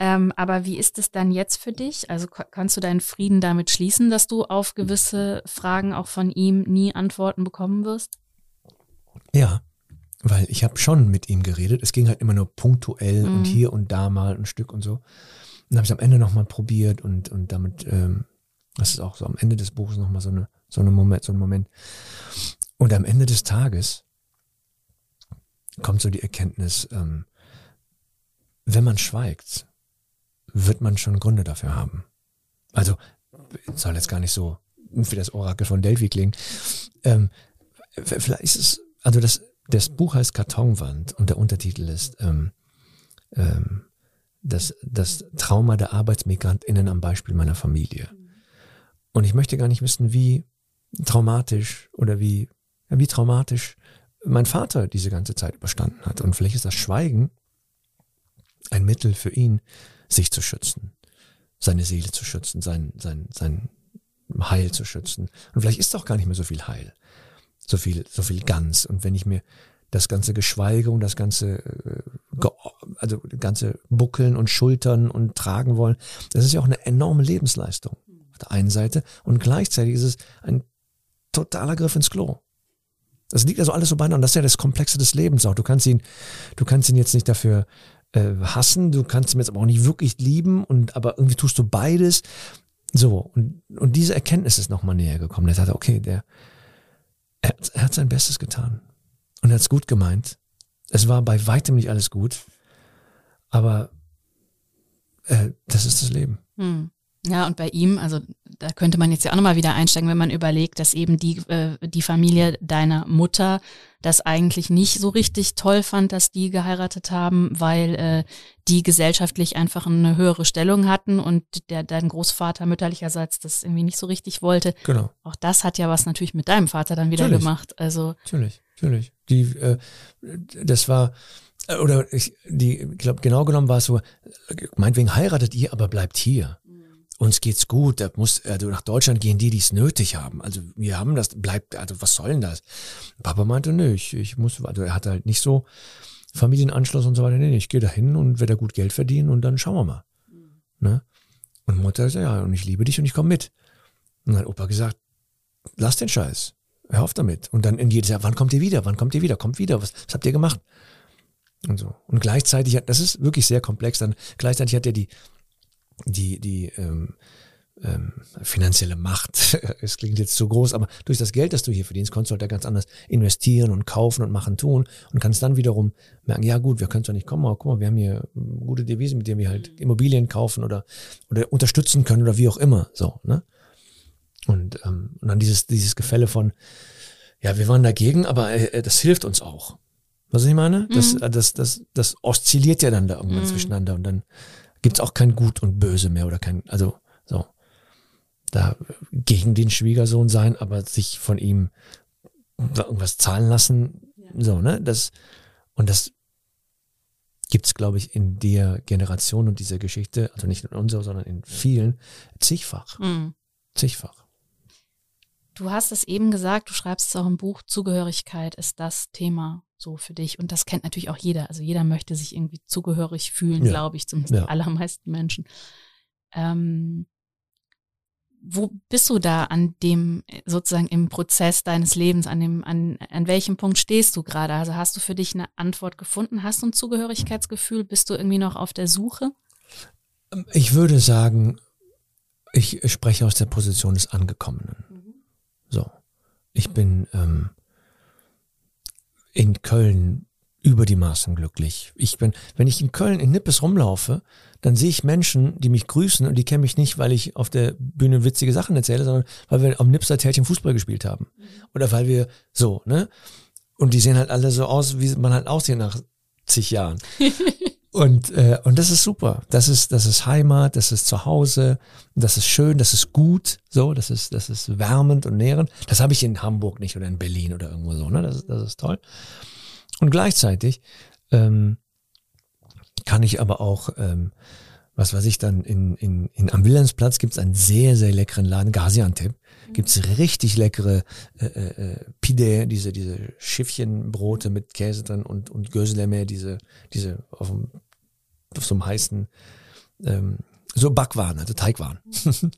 Ja. Ähm, aber wie ist es dann jetzt für dich? Also kannst du deinen Frieden damit schließen, dass du auf gewisse Fragen auch von ihm nie Antworten bekommen wirst? Ja, weil ich habe schon mit ihm geredet. Es ging halt immer nur punktuell mhm. und hier und da mal ein Stück und so. Und habe ich am Ende nochmal probiert und, und damit, ähm, das ist auch so am Ende des Buches nochmal so, eine, so, eine Moment, so ein Moment. Und am Ende des Tages kommt so die Erkenntnis, ähm, wenn man schweigt, wird man schon Gründe dafür haben. Also, soll jetzt gar nicht so wie das Orakel von Delphi klingen. Ähm, vielleicht ist es, also das, das Buch heißt Kartonwand und der Untertitel ist ähm, ähm, das, das Trauma der ArbeitsmigrantInnen am Beispiel meiner Familie. Und ich möchte gar nicht wissen, wie traumatisch oder wie, wie traumatisch mein Vater diese ganze Zeit überstanden hat. Und vielleicht ist das Schweigen ein Mittel für ihn, sich zu schützen, seine Seele zu schützen, sein, sein, sein Heil zu schützen. Und vielleicht ist doch gar nicht mehr so viel Heil, so viel, so viel ganz. Und wenn ich mir das ganze Geschweige und das ganze, äh, also ganze Buckeln und Schultern und tragen wollen, das ist ja auch eine enorme Lebensleistung auf der einen Seite. Und gleichzeitig ist es ein totaler Griff ins Klo. Das liegt also alles so beieinander. Das ist ja das Komplexe des Lebens auch. Du kannst ihn, du kannst ihn jetzt nicht dafür äh, hassen, du kannst ihn jetzt aber auch nicht wirklich lieben und aber irgendwie tust du beides. So, und, und diese Erkenntnis ist nochmal näher gekommen. Der sagte, okay, der, er, er hat sein Bestes getan. Und er hat es gut gemeint. Es war bei weitem nicht alles gut. Aber äh, das ist das Leben. Hm. Ja, und bei ihm, also da könnte man jetzt ja auch nochmal wieder einsteigen, wenn man überlegt, dass eben die, äh, die Familie deiner Mutter das eigentlich nicht so richtig toll fand, dass die geheiratet haben, weil äh, die gesellschaftlich einfach eine höhere Stellung hatten und der dein Großvater mütterlicherseits das irgendwie nicht so richtig wollte. Genau. Auch das hat ja was natürlich mit deinem Vater dann wieder natürlich. gemacht. Also natürlich, natürlich. Die, äh, das war äh, oder ich, die, ich glaube, genau genommen war es so, meinetwegen heiratet ihr, aber bleibt hier uns geht's gut, da muss, also nach Deutschland gehen die, die es nötig haben. Also wir haben das, bleibt, also was soll denn das? Papa meinte, nö, ich, ich muss, also er hatte halt nicht so Familienanschluss und so weiter. Nee, ich gehe da hin und werde gut Geld verdienen und dann schauen wir mal. Ne? Und Mutter sagt, ja, und ich liebe dich und ich komme mit. Und dann hat Opa gesagt, lass den Scheiß. Hör auf damit. Und dann in jedes Jahr, wann kommt ihr wieder? Wann kommt ihr wieder? Kommt wieder. Was, was habt ihr gemacht? Und so. Und gleichzeitig, das ist wirklich sehr komplex, dann gleichzeitig hat er die, die, die ähm, ähm, finanzielle Macht, [LAUGHS] es klingt jetzt zu groß, aber durch das Geld, das du hier verdienst, kannst du halt da ganz anders investieren und kaufen und machen, tun und kannst dann wiederum merken, ja gut, wir können zwar nicht kommen, aber guck mal, wir haben hier gute Devisen, mit denen wir halt mhm. Immobilien kaufen oder, oder unterstützen können oder wie auch immer, so, ne? Und, ähm, und dann dieses, dieses Gefälle von, ja, wir waren dagegen, aber äh, das hilft uns auch. Was ich meine? Das, mhm. das, das, das oszilliert ja dann da irgendwann mhm. zwischeneinander und dann gibt es auch kein Gut und Böse mehr oder kein, also so, da gegen den Schwiegersohn sein, aber sich von ihm irgendwas zahlen lassen, ja. so, ne, das, und das gibt es, glaube ich, in der Generation und dieser Geschichte, also nicht in unserer, sondern in vielen, zigfach. Mhm. Zigfach. Du hast es eben gesagt, du schreibst es auch im Buch, Zugehörigkeit ist das Thema so für dich. Und das kennt natürlich auch jeder. Also jeder möchte sich irgendwie zugehörig fühlen, ja. glaube ich, zumindest ja. die allermeisten Menschen. Ähm, wo bist du da an dem, sozusagen im Prozess deines Lebens, an dem, an, an welchem Punkt stehst du gerade? Also hast du für dich eine Antwort gefunden? Hast du ein Zugehörigkeitsgefühl? Bist du irgendwie noch auf der Suche? Ich würde sagen, ich spreche aus der Position des Angekommenen. Mhm. So. Ich bin ähm, in Köln über die Maßen glücklich. Ich bin, wenn ich in Köln in Nippes rumlaufe, dann sehe ich Menschen, die mich grüßen und die kennen mich nicht, weil ich auf der Bühne witzige Sachen erzähle, sondern weil wir am Nipser Tälchen Fußball gespielt haben. Oder weil wir so, ne? Und die sehen halt alle so aus, wie man halt aussieht nach zig Jahren. [LAUGHS] und, äh, und das ist super. Das ist, das ist Heimat, das ist Zuhause, das ist schön, das ist gut, so, das ist, das ist wärmend und nährend. Das habe ich in Hamburg nicht oder in Berlin oder irgendwo so, ne? Das, das ist toll. Und gleichzeitig ähm, kann ich aber auch, ähm, was weiß ich dann, in, in, in am Wilhelmsplatz gibt es einen sehr, sehr leckeren Laden, Gaziantep. Gibt es richtig leckere äh, äh, Pide, diese, diese Schiffchenbrote mit Käse drin und, und Göseleme, diese, diese auf, dem, auf so einem heißen, ähm, so Backwaren, also Teigwaren. [LAUGHS]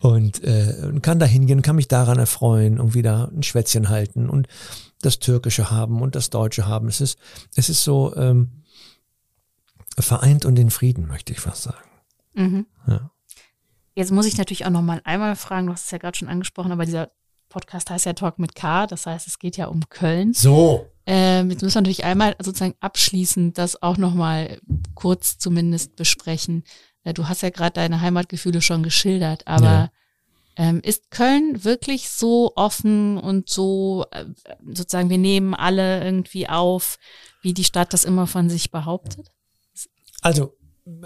und äh, kann da hingehen, kann mich daran erfreuen, irgendwie da ein Schwätzchen halten und das Türkische haben und das Deutsche haben. Es ist, es ist so ähm, vereint und in Frieden, möchte ich fast sagen. Mhm. Ja. Jetzt muss ich natürlich auch noch mal einmal fragen, du hast es ja gerade schon angesprochen, aber dieser Podcast heißt ja Talk mit K, das heißt, es geht ja um Köln. So. Ähm, jetzt müssen wir natürlich einmal sozusagen abschließend das auch noch mal kurz zumindest besprechen. Äh, du hast ja gerade deine Heimatgefühle schon geschildert, aber ja. ähm, ist Köln wirklich so offen und so äh, sozusagen, wir nehmen alle irgendwie auf, wie die Stadt das immer von sich behauptet? Also,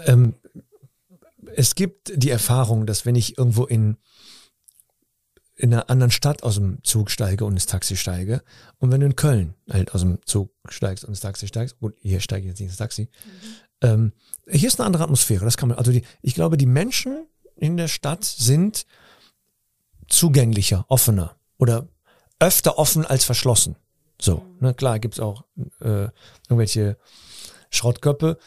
ähm, es gibt die Erfahrung, dass wenn ich irgendwo in, in einer anderen Stadt aus dem Zug steige und ins Taxi steige und wenn du in Köln halt aus dem Zug steigst und ins Taxi steigst, gut, hier steige ich jetzt nicht ins Taxi, mhm. Ähm, hier ist eine andere Atmosphäre, das kann man, also die, ich glaube, die Menschen in der Stadt sind zugänglicher, offener oder öfter offen als verschlossen. So, ne, klar gibt's auch äh, irgendwelche Schrottköpfe,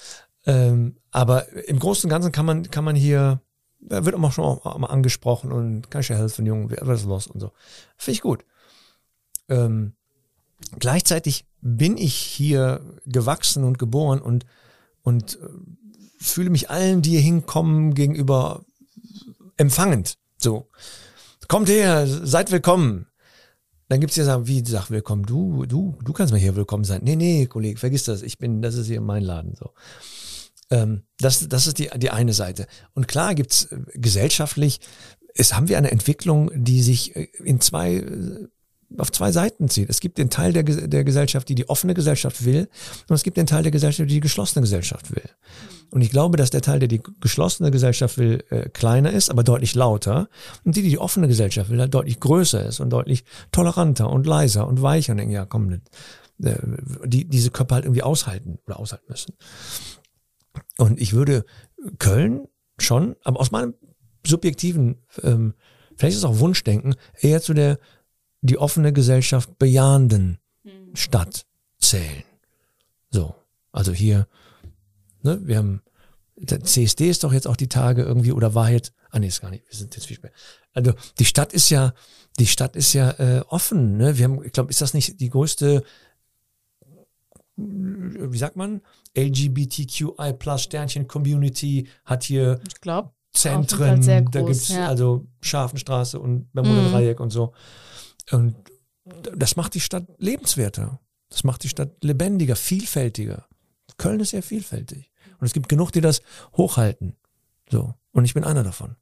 ähm, aber im Großen und Ganzen kann man, kann man hier, wird auch schon auch mal angesprochen und kann ich dir helfen, Junge, was ist los und so. Finde ich gut. Ähm, gleichzeitig bin ich hier gewachsen und geboren und, und äh, fühle mich allen, die hier hinkommen, gegenüber empfangend. So, kommt her, seid willkommen. Dann gibt's ja sagen, wie sag willkommen, du, du, du kannst mal hier willkommen sein. Nee, nee, Kollege, vergiss das. Ich bin, das ist hier mein Laden. So. Ähm, das, das ist die, die eine Seite. Und klar gibt's äh, gesellschaftlich, es haben wir eine Entwicklung, die sich äh, in zwei auf zwei Seiten zieht. Es gibt den Teil der, der Gesellschaft, die die offene Gesellschaft will, und es gibt den Teil der Gesellschaft, die die geschlossene Gesellschaft will. Und ich glaube, dass der Teil, der die geschlossene Gesellschaft will, äh, kleiner ist, aber deutlich lauter, und die, die die offene Gesellschaft will, halt deutlich größer ist und deutlich toleranter und leiser und weicher und denken, ja, komm, äh, die diese Körper halt irgendwie aushalten oder aushalten müssen. Und ich würde Köln schon, aber aus meinem subjektiven, ähm, vielleicht ist es auch Wunschdenken, eher zu der die offene Gesellschaft bejahenden mhm. Stadt zählen. So, also hier, ne, wir haben, der CSD ist doch jetzt auch die Tage irgendwie, oder war jetzt, ah nee, ist gar nicht, wir sind jetzt viel später. Also die Stadt ist ja, die Stadt ist ja äh, offen, ne? Wir haben, ich glaube, ist das nicht die größte wie sagt man, LGBTQI plus Sternchen Community hat hier ich glaub, Zentren, groß, da gibt's ja. also Scharfenstraße und Bermuda mhm. Dreieck und so. Und das macht die Stadt lebenswerter. Das macht die Stadt lebendiger, vielfältiger. Köln ist sehr vielfältig. Und es gibt genug, die das hochhalten. So. Und ich bin einer davon.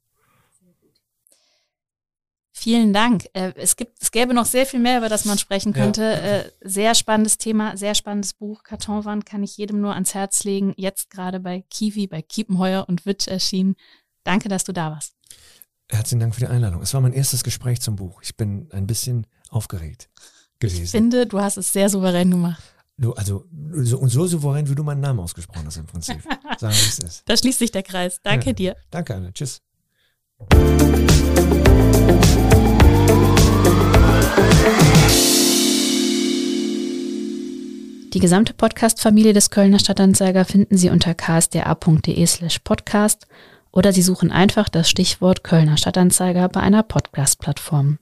Vielen Dank. Äh, es gibt, es gäbe noch sehr viel mehr, über das man sprechen könnte. Ja. Äh, sehr spannendes Thema, sehr spannendes Buch. Kartonwand kann ich jedem nur ans Herz legen. Jetzt gerade bei Kiwi, bei Kiepenheuer und Witsch erschienen. Danke, dass du da warst. Herzlichen Dank für die Einladung. Es war mein erstes Gespräch zum Buch. Ich bin ein bisschen aufgeregt gewesen. Ich finde, du hast es sehr souverän gemacht. Du, also, so, und so souverän, wie du meinen Namen ausgesprochen hast im Prinzip. [LAUGHS] Sagen wir es ist. Da schließt sich der Kreis. Danke ja. dir. Danke, Anne. Tschüss. Die gesamte Podcast-Familie des Kölner Stadtanzeiger finden Sie unter ksda.de slash podcast oder Sie suchen einfach das Stichwort Kölner Stadtanzeiger bei einer Podcast-Plattform.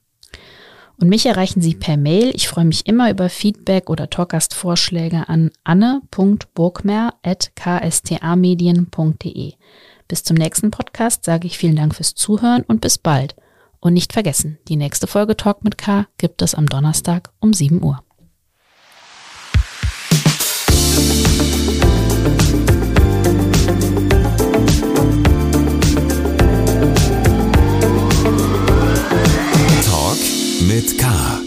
Und mich erreichen Sie per Mail. Ich freue mich immer über Feedback oder Talkgast-Vorschläge an anne.burgmer.ksta-medien.de. Bis zum nächsten Podcast sage ich vielen Dank fürs Zuhören und bis bald. Und nicht vergessen, die nächste Folge Talk mit K gibt es am Donnerstag um 7 Uhr. It's K.